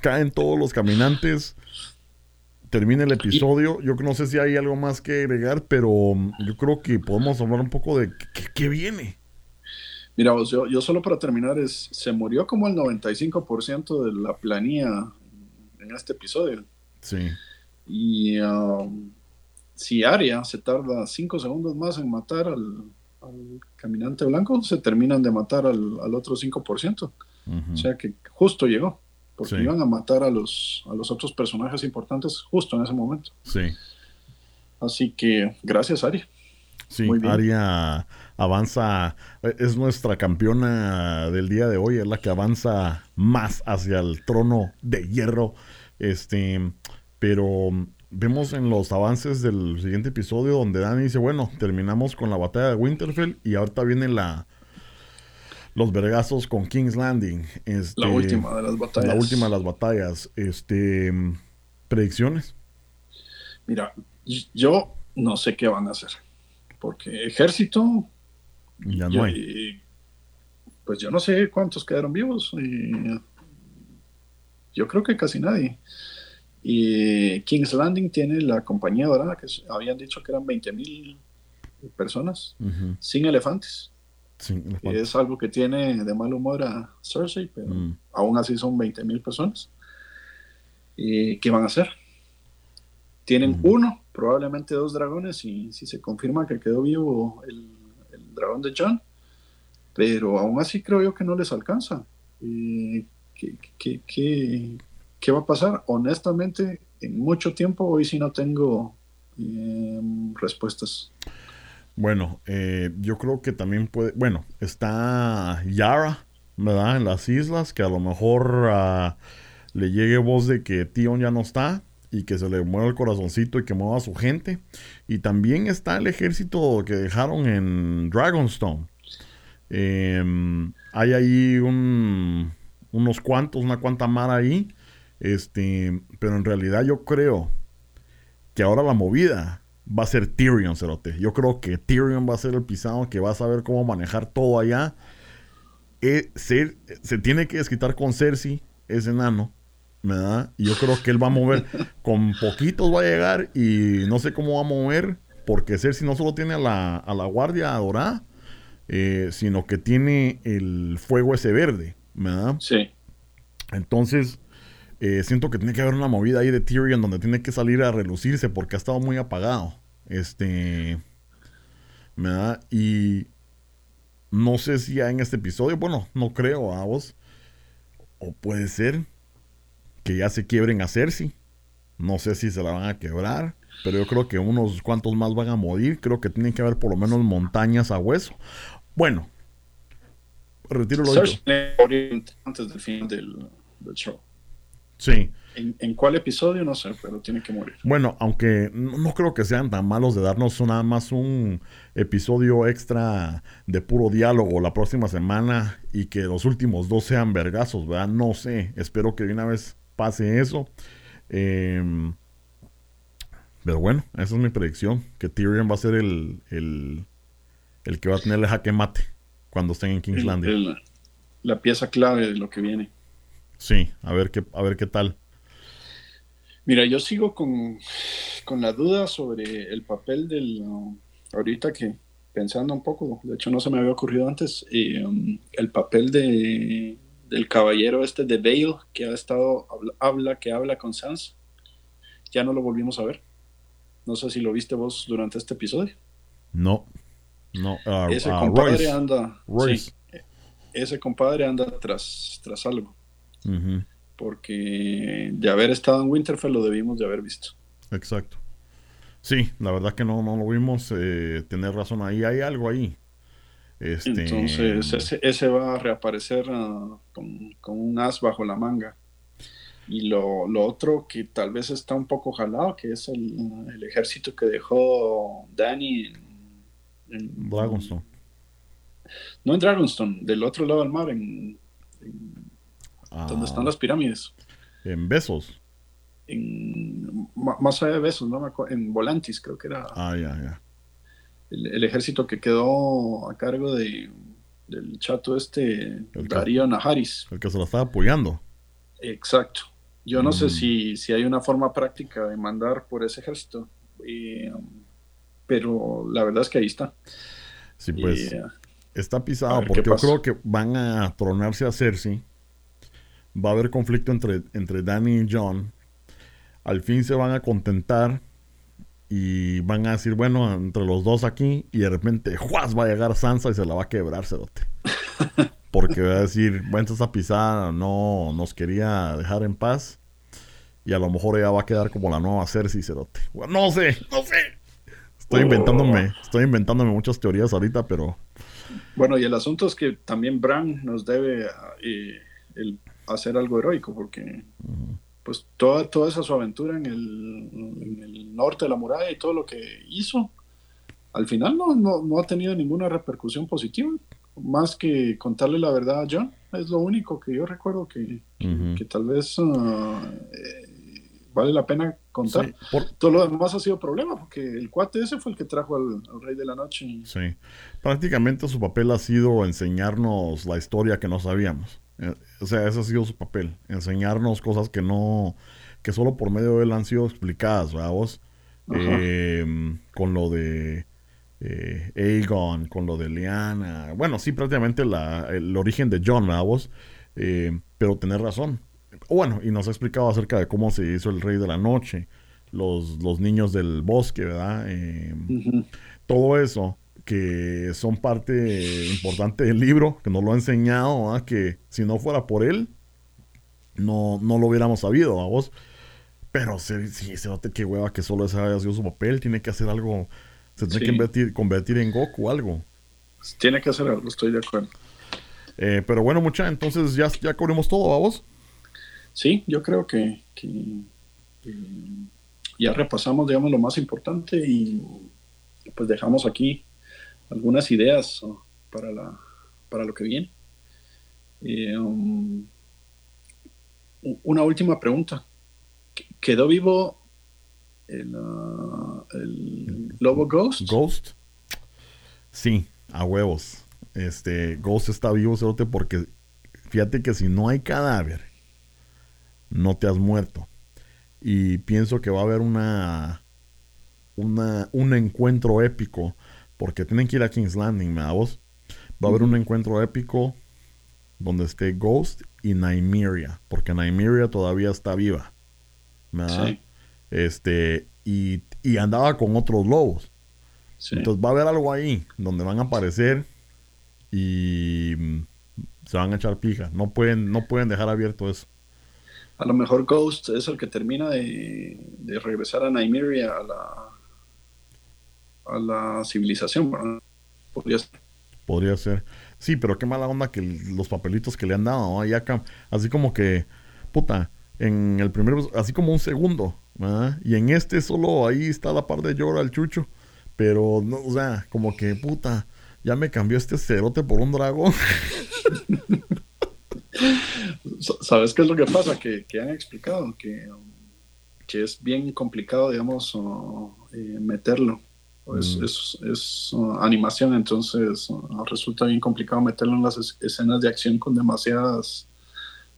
caen todos los caminantes. Termina el episodio. Yo no sé si hay algo más que agregar, pero yo creo que podemos hablar un poco de qué, viene. Mira, yo, yo, solo para terminar, es, se murió como el 95% de la planilla en este episodio. Sí. Y um, si Aria se tarda cinco segundos más en matar al, al caminante blanco, se terminan de matar al, al otro 5%. O sea que justo llegó, porque iban a matar a los, a los otros personajes importantes justo en ese momento. Sí. Así que gracias, Ari. Sí, Aria avanza, es nuestra campeona del día de hoy, es la que avanza más hacia el trono de hierro. Este, pero vemos en los avances del siguiente episodio donde Dani dice, bueno, terminamos con la batalla de Winterfell y ahorita viene la los vergazos con King's Landing. Este, la última de las batallas. La última de las batallas. Este, predicciones. Mira, yo no sé qué van a hacer. Porque ejército... Ya no hay. Pues yo no sé cuántos quedaron vivos. yo creo que casi nadie. Y King's Landing tiene la compañía dorada, que habían dicho que eran 20.000 personas, sin elefantes. es algo que tiene de mal humor a Cersei, pero mm. aún así son 20.000 personas. ¿Y qué van a hacer? Tienen uno, probablemente dos dragones, y si se confirma que quedó vivo el, dragón de John, pero aún así creo yo que no les alcanza. ¿Qué, qué, qué, ¿Qué va a pasar? Honestamente, en mucho tiempo hoy sí no tengo em, respuestas. Bueno, eh, yo creo que también puede, bueno, está Yara, ¿verdad? En las islas, que a lo mejor ah, le llegue voz de que Tion ya no está y que se le mueva el corazoncito y que mueva a su gente. Y también está el ejército que dejaron en Dragonstone. Em, hay ahí un, unos cuantos, una cuanta mar ahí este, pero en realidad yo creo que ahora la movida va a ser Tyrion, Cerote. Yo creo que Tyrion va a ser el pisado que va a saber cómo manejar todo allá. E, se, tiene que desquitar con Cersei, ese enano, ¿verdad? Y yo creo que él va a mover, <laughs> con poquitos va a llegar y no sé cómo va a mover, porque Cersei no solo tiene a la, a la guardia dorada, eh, sino que tiene el fuego ese verde, ¿verdad? Sí. Entonces, eh, siento que tiene que haber una movida ahí de Tyrion donde tiene que salir a relucirse porque ha estado muy apagado. Este. Me da. Y. No sé si ya en este episodio. Bueno, no creo a vos. O puede ser que ya se quiebren a Cersei. No sé si se la van a quebrar. Pero yo creo que unos cuantos más van a morir. Creo que tiene que haber por lo menos montañas a hueso. Bueno. Retiro lo dicho. Antes del fin del show. Sí. ¿En, cuál episodio? No sé, pero tiene que morir. Bueno, aunque no, creo que sean tan malos de darnos nada más un episodio extra de puro diálogo la próxima semana y que los últimos dos sean vergazos, ¿verdad? No sé, espero que de una vez pase eso. Em, pero bueno, esa es mi predicción, que Tyrion va a ser el, el, que va a tener el jaque mate cuando estén en King's Landing. la pieza clave de lo que viene. Sí, a ver qué, a ver qué tal. Mira, yo sigo con, la duda sobre el papel del. ahorita que pensando un poco, de hecho no se me había ocurrido antes, um, el papel de, del caballero este de Bale que ha estado, habla, que habla con Sans. Ya no lo volvimos a ver. No sé si lo viste vos durante este episodio. No, no. Uh, ese uh, compadre anda. ese compadre anda tras, tras algo. Porque de haber estado en Winterfell lo debimos de haber visto. Exacto. Sí, la verdad que no, no lo vimos. Eh, tener razón ahí, hay algo ahí. Este... Entonces, ese, va a reaparecer ah, con, un as bajo la manga. Y lo, otro que tal vez está un poco jalado, que es el, ejército que dejó Danny en, Dragonstone. No en Dragonstone, del otro lado del mar, en ¿Dónde están las pirámides? En Besos. En, más allá de Besos, ¿no? En Volantis, creo que era. Ah, ya, ya. El, ejército que quedó a cargo de, del chato este, Darío Najaris. El que se lo estaba apoyando. Exacto. Yo no sé mm. si, si hay una forma práctica de mandar por ese ejército. pero la verdad es que ahí está. Sí, pues. está pisado porque yo creo que van a tronarse a Cersei va a haber conflicto entre, entre Danny y John. Al fin se van a contentar y van a decir, bueno, entre los dos aquí, y de repente, ¡juas! va a llegar Sansa y se la va a quebrar, cerote. <laughs> Porque va a decir, bueno, esa pisada no nos quería dejar en paz. Y a lo mejor ella va a quedar como la nueva Cersei, cerote. no sé, no sé. Estoy inventándome, estoy inventándome muchas teorías ahorita, pero... Bueno, y el asunto es que también Bran nos debe eh, el hacer algo heroico, porque pues toda, toda esa su aventura en el, en el norte de la muralla y todo lo que hizo, al final no, no, no ha tenido ninguna repercusión positiva, más que contarle la verdad a John. Es lo único que yo recuerdo que, que, tal vez uh, eh, vale la pena contar. Todo lo demás ha sido problema, porque el cuate ese fue el que trajo al, Rey de la Noche. Sí, prácticamente su papel ha sido enseñarnos la historia que no sabíamos. O sea, ese ha sido su papel, enseñarnos cosas que no, que solo por medio de él han sido explicadas, ¿verdad vos? Eh, con lo de eh, Aegon, con lo de Liana. Bueno, sí, prácticamente la, el origen de John, ¿verdad vos? Eh, pero tener razón. Bueno, y nos ha explicado acerca de cómo se hizo el Rey de la Noche, los, los niños del bosque, ¿verdad? Eh, todo eso que son parte importante del libro, que nos lo ha enseñado, que si no fuera por él, no, no lo hubiéramos sabido, a vos. Pero sí, sí, se nota que hueva que solo ese haya sido su papel, tiene que hacer algo, se tiene que convertir, convertir en Goku algo. Tiene que hacer algo, estoy de acuerdo. Eh, pero bueno, mucha, entonces ya, ya cubrimos todo, vamos. Sí, yo creo que, ya repasamos, digamos, lo más importante y pues dejamos aquí algunas ideas para, la, para lo que viene. Eh, um, una última pregunta. ¿Quedó vivo el, uh, el Lobo Ghost? Ghost. Sí, a huevos. Este, Ghost está vivo, cerote, porque fíjate que si no hay cadáver, no te has muerto. Y pienso que va a haber una, una un encuentro épico, porque tienen que ir a King's Landing, ¿me vos? Va a haber un encuentro épico donde esté Ghost y Nymeria, porque Nymeria todavía está viva. Sí. Este, y, y, andaba con otros lobos. Entonces va a haber algo ahí donde van a aparecer y mm, se van a echar pija. No pueden, no pueden dejar abierto eso. A lo mejor Ghost es el que termina de, regresar a Nymeria a la, a la civilización, Podría ser. Podría ser. Sí, pero qué mala onda que los papelitos que le han dado, acá, así como que, puta, en el primero, así como un segundo, Y en este solo ahí está la par de llora el chucho, pero no, o sea, como que, puta, ya me cambió este cerote por un dragón. <laughs> ¿Sabes qué es lo que pasa? Que, han explicado que, que, es bien complicado, digamos, eh, meterlo. Es, mm. es, uh, animación, entonces uh, resulta bien complicado meterlo en las escenas de acción con demasiadas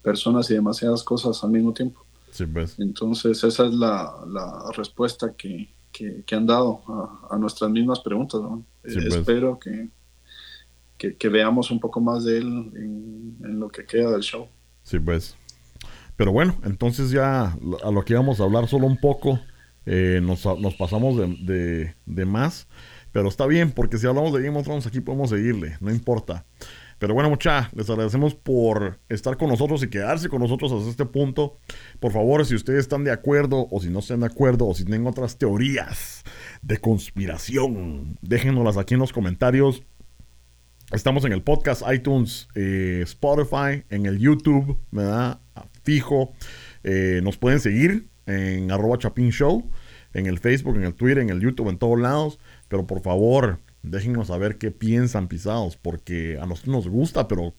personas y demasiadas cosas al mismo tiempo. Pues. Entonces esa es la, la respuesta que, que, han dado a, nuestras mismas preguntas. Pues. Espero que, que, veamos un poco más de él en, lo que queda del show. Sí, pues. Pero bueno, entonces ya a lo que íbamos a hablar solo un poco, eh, nos, pasamos de, de, más. Pero está bien, porque si hablamos de Game of Thrones aquí podemos seguirle, no importa. Pero bueno, mucha, les agradecemos por estar con nosotros y quedarse con nosotros hasta este punto. Por favor, si ustedes están de acuerdo o si no están de acuerdo o si tienen otras teorías de conspiración, déjenoslas aquí en los comentarios. Estamos en el podcast, iTunes, eh, Spotify, en el YouTube, ¿verdad? Fijo. Eh, nos pueden seguir en arroba Chapin Show, en el Facebook, en el Twitter, en el YouTube, en todos lados. Pero por favor, déjenos saber qué piensan pisados, porque a nosotros nos gusta, pero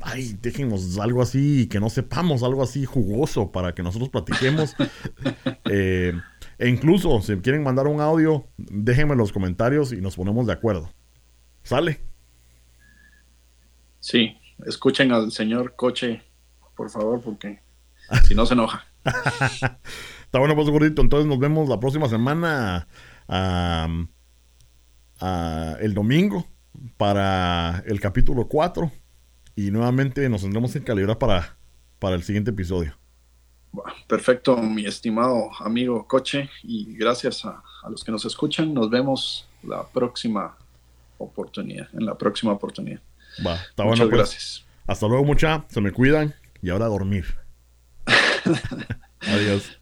ay, déjenos algo así, que no sepamos algo así jugoso para que nosotros platiquemos. <laughs> Eh, e incluso, si quieren mandar un audio, déjenme en los comentarios y nos ponemos de acuerdo. ¿Sale? Sí, escuchen al señor Coche, por favor, porque <laughs> si no se enoja. <laughs> Está bueno, pues gordito. Entonces nos vemos la próxima semana, el domingo, para el capítulo 4. Y nuevamente nos tendremos en calidad para, para el siguiente episodio. Perfecto, mi estimado amigo Coche. Y gracias a, a los que nos escuchan. Nos vemos la próxima oportunidad, en la próxima oportunidad. Va, está Muchas bueno, pues. gracias. Hasta luego, mucha. Se me cuidan y ahora a dormir. <laughs> Adiós.